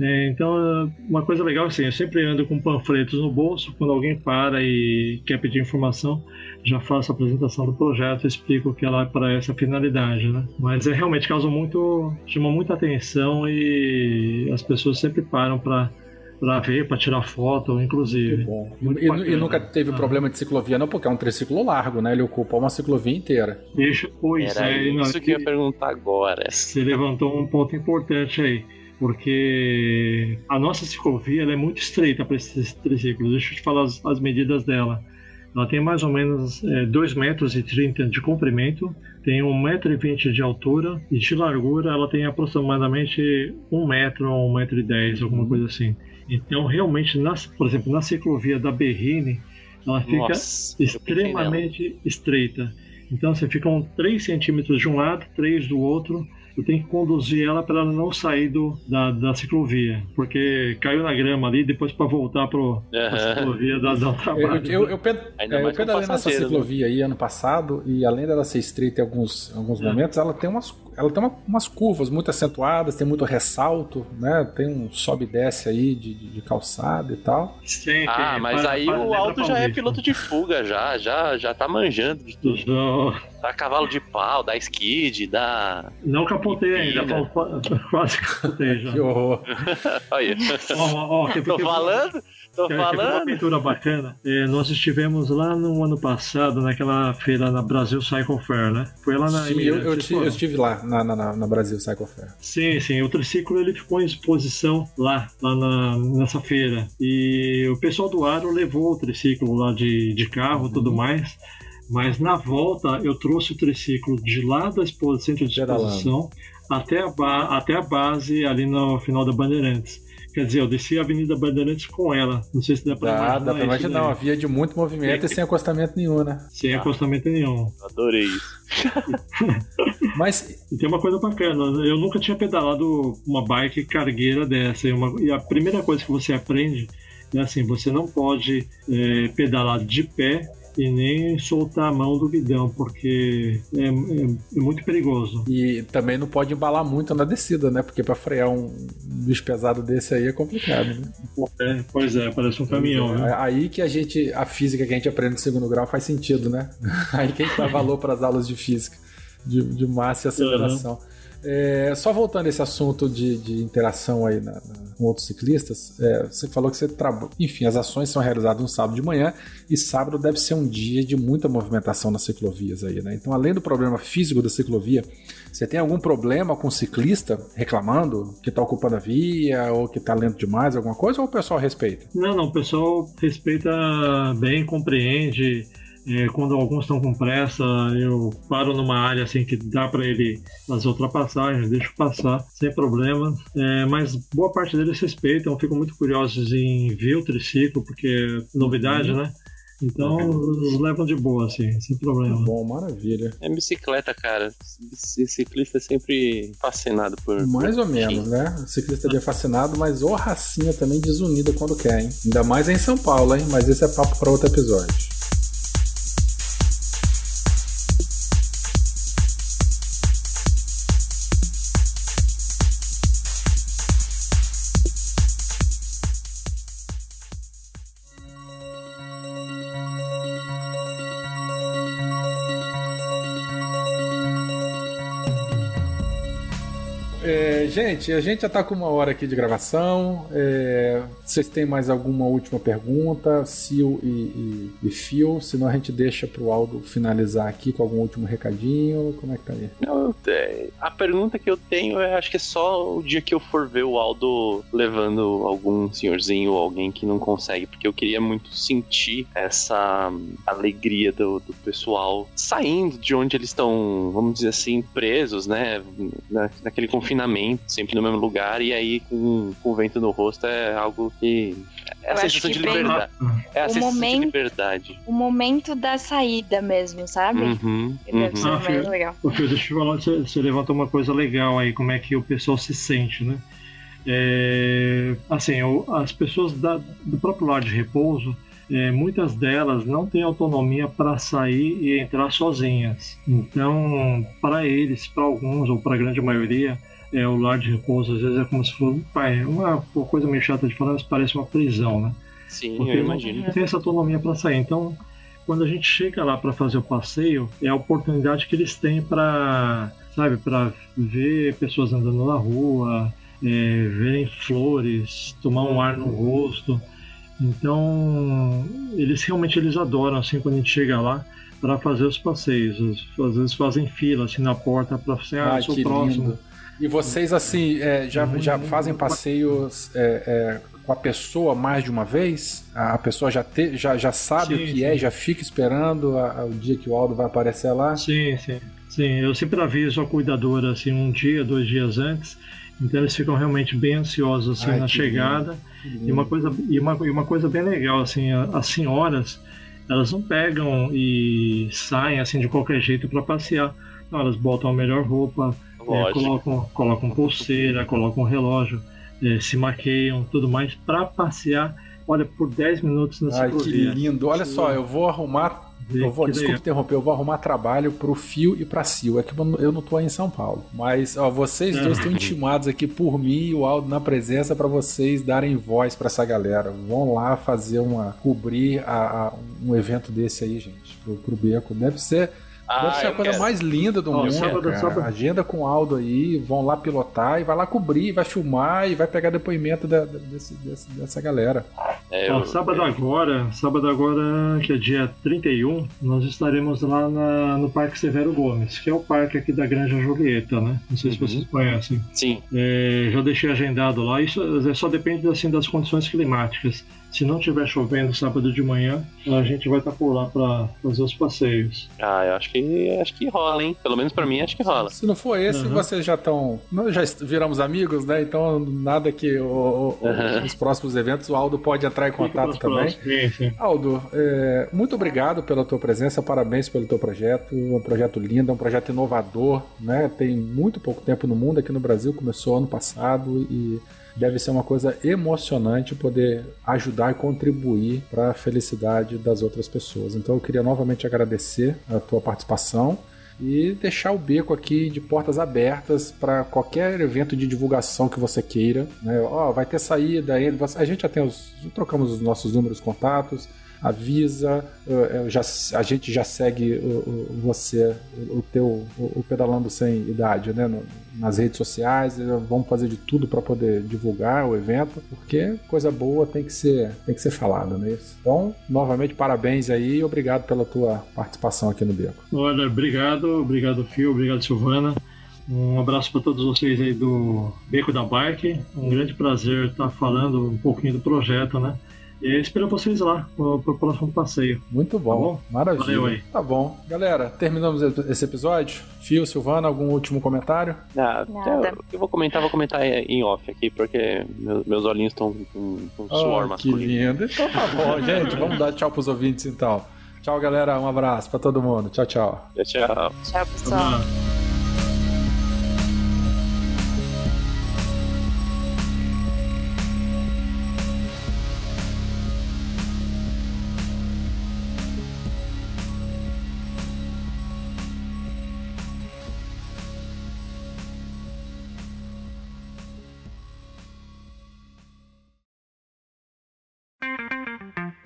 É, então, uma coisa legal assim, eu sempre ando com panfletos no bolso, quando alguém para e quer pedir informação, já faço a apresentação do projeto, explico que ela é para essa finalidade, né? Mas é realmente causa muito, chama muita atenção e as pessoas sempre param para para ver, para tirar foto, inclusive. bom. E, e, nunca teve ah. problema de ciclovia, não, porque é um triciclo largo, né? Ele ocupa uma ciclovia inteira. Deixa, pois Era é, isso que eu ia perguntar agora. Você levantou um ponto importante aí porque a nossa ciclovia é muito estreita para esses triciclos. Deixa eu te falar as, as medidas dela. Ela tem mais ou menos é, 2,30 metros e de comprimento, tem 1,20 metro e de altura e de largura ela tem aproximadamente 1 metro ou 1 metro e 10, alguma coisa assim. Então, realmente, na, por exemplo, na ciclovia da Berrine, ela fica Nossa, extremamente estreita. Então, você fica 3 centímetros de um lado, 3 do outro, tu tem que conduzir ela para ela não sair do, da, da ciclovia, porque caiu na grama ali, depois para voltar para uhum. a ciclovia dá, dá um trabalho. Eu, eu, eu, ped, é, eu pedalei nessa né? ciclovia aí ano passado e além dela ser estreita em alguns, alguns é. momentos, ela tem umas ela tem uma, umas curvas muito acentuadas, tem muito ressalto, né? Tem um sobe e desce aí de, de, de calçada e tal. Sim, ah, mas para, aí para o Aldo já é piloto de fuga, já, já, já tá manjando de tudo. Dá cavalo de pau, dá skid, dá. Não capotei ainda, quase capotei já. que horror. Olha. Ó, ó, Tô falando? Tô falando. Uma aventura bacana? É, nós estivemos lá no ano passado, naquela feira na Brasil Cycle Fair, né? Foi lá na sim, eu, eu, eu, estive lá na, na, na, Brasil Cycle Fair. Sim, sim. O triciclo ele ficou em exposição lá, lá na, nessa feira. E o pessoal do Aro levou o triciclo lá de, de carro e uhum. tudo mais. Mas na volta eu trouxe o triciclo de lá da exposição, centro de exposição até a, até a base ali no final da Bandeirantes. Quer dizer, eu desci a Avenida Bandeirantes com ela. Não sei se dá pra dá, imaginar. Dá pra imaginar, uma via de muito movimento e sem acostamento nenhum, né? Sem ah, acostamento nenhum. Adorei isso. Mas. E tem uma coisa bacana, eu nunca tinha pedalado uma bike cargueira dessa. E, uma, e a primeira coisa que você aprende é assim: você não pode é, pedalar de pé e nem soltar a mão do guidão, porque é, é, é, muito perigoso. E também não pode embalar muito na descida, né? Porque para frear um bicho pesado desse aí é complicado, né? É, pois é, parece um caminhão. É. Né? Aí que a gente, a física que a gente aprende no segundo grau faz sentido, né? Aí que a gente dá valor para as aulas de física, de, de massa e aceleração. Uhum. É, só voltando esse assunto de, de interação aí na, na, com outros ciclistas, é, você falou que você trabalha. Enfim, as ações são realizadas no sábado de manhã e sábado deve ser um dia de muita movimentação nas ciclovias aí, né? Então, além do problema físico da ciclovia, você tem algum problema com o ciclista reclamando que está ocupando a via ou que está lento demais, alguma coisa, ou o pessoal respeita? Não, não, o pessoal respeita bem, compreende. É, quando alguns estão com pressa, eu paro numa área assim que dá para ele fazer ultrapassagens, deixo passar sem problema. É, mas boa parte deles respeitam, ficam muito curiosos em ver o triciclo, porque é novidade, uhum. né? Então, eles levam de boa, assim, sem problema. Bom, maravilha. É bicicleta, cara. Ciclista é sempre fascinado por. Mais por ou menos, né? O ciclista é fascinado, mas o racinha também desunida quando quer, hein? Ainda mais em São Paulo, hein? Mas esse é papo para outro episódio. Gente, a gente já está com uma hora aqui de gravação. É, vocês têm mais alguma última pergunta? Sil e, e, e Phil? Senão a gente deixa para o Aldo finalizar aqui com algum último recadinho. Como é que tá aí? Não, a pergunta que eu tenho é: acho que é só o dia que eu for ver o Aldo levando algum senhorzinho ou alguém que não consegue, porque eu queria muito sentir essa alegria do, do pessoal saindo de onde eles estão, vamos dizer assim, presos, né? Na, naquele confinamento sempre no mesmo lugar, e aí com, com o vento no rosto é algo que. É a Eu sensação de liberdade. É a o sensação momento, de liberdade. O momento da saída mesmo, sabe? Uhum, Deve ser ah, mais legal. Porque deixa eu falar, você, você levantou uma coisa legal aí, como é que o pessoal se sente, né? É, assim, as pessoas da, do próprio lar de repouso, é, muitas delas não têm autonomia para sair e entrar sozinhas. Então, para eles, para alguns ou para a grande maioria, é, o lar de repouso às vezes é como se fosse pai, uma, uma coisa meio chata de falar, mas parece uma prisão, né? Sim, Porque eu imagino. Não tem essa autonomia para sair. Então, quando a gente chega lá para fazer o passeio, é a oportunidade que eles têm para, sabe, para ver pessoas andando na rua, é, verem flores, tomar um ar no rosto. Então, eles realmente eles adoram assim quando a gente chega lá para fazer os passeios. Às vezes fazem fila assim na porta para assim, ah, sou próximo. Lindo. E vocês, assim, é, já, já fazem passeios é, é, com a pessoa mais de uma vez? A pessoa já, te, já, já sabe sim, o que é, sim. é, já fica esperando a, a, o dia que o Aldo vai aparecer lá? Sim, sim. Sim, eu sempre aviso a cuidadora assim um dia, dois dias antes. Então eles ficam realmente bem ansiosos assim Ai, na chegada. E uma coisa e uma, e uma coisa bem legal assim, as senhoras elas não pegam e saem assim de qualquer jeito para passear. Não, elas botam a melhor roupa, é, colocam, colocam pulseira, colocam relógio, é, se maqueiam, tudo mais, para passear, olha, por 10 minutos na Ai, que lindo. Olha só, eu vou arrumar Eu vou, desculpa interromper, eu vou arrumar trabalho pro Fio e pra Sil. É que eu não tô aí em São Paulo. Mas, ó, vocês dois estão intimados aqui por mim e o Aldo na presença para vocês darem voz para essa galera. Vão lá fazer uma. cobrir a, a, um evento desse aí, gente, pro, pro Beco. Deve ser ah, Deve ser a coisa quero. mais linda do oh, mundo. Sábado, sábado. Agenda com o Aldo aí, vão lá pilotar e vai lá cobrir, vai filmar e vai pegar depoimento da, desse, desse, dessa galera. É, eu... sábado agora, sábado agora, que é dia 31, nós estaremos lá na, no Parque Severo Gomes, que é o parque aqui da Granja Julieta, né? Não sei uhum. se vocês conhecem. Sim. É, já deixei agendado lá. Isso é, só depende assim, das condições climáticas. Se não tiver chovendo sábado de manhã, a gente vai estar tá por lá para fazer os passeios. Ah, eu acho que acho que rola, hein? Pelo menos para mim acho que rola. Se não for esse, uhum. vocês já estão, já viramos amigos, né? Então nada que o, o, uhum. os próximos eventos o Aldo pode entrar em contato também. Sim, sim. Aldo, é, muito obrigado pela tua presença, parabéns pelo teu projeto, é um projeto lindo, é um projeto inovador, né? Tem muito pouco tempo no mundo aqui no Brasil, começou ano passado e deve ser uma coisa emocionante poder ajudar e contribuir para a felicidade das outras pessoas. Então eu queria novamente agradecer a tua participação e deixar o beco aqui de portas abertas para qualquer evento de divulgação que você queira. Né? Oh, vai ter saída, a gente já tem os, trocamos os nossos números, contatos avisa, já, a gente já segue você, o teu, o pedalando sem idade, né? nas redes sociais, vamos fazer de tudo para poder divulgar o evento, porque coisa boa tem que ser, tem que ser falada, é isso? Então, novamente, parabéns aí e obrigado pela tua participação aqui no Beco. Olha, obrigado, obrigado, Fio, obrigado, Silvana. Um abraço para todos vocês aí do Beco da Bike. Um grande prazer estar falando um pouquinho do projeto, né? E espero vocês lá pro, pro próximo passeio. Muito bom. Tá bom? Maravilha. Valeu aí. Tá bom. Galera, terminamos esse episódio. Fio, Silvana, algum último comentário? Ah, Nada. Eu, eu, vou comentar, vou comentar em off aqui, porque meus, meus olhinhos estão com, com oh, suor masculino. Que lindo. Então tá bom, gente. Vamos dar tchau pros ouvintes então. Tchau, galera. Um abraço pra todo mundo. Tchau, tchau. Tchau, tchau. Tchau, pessoal.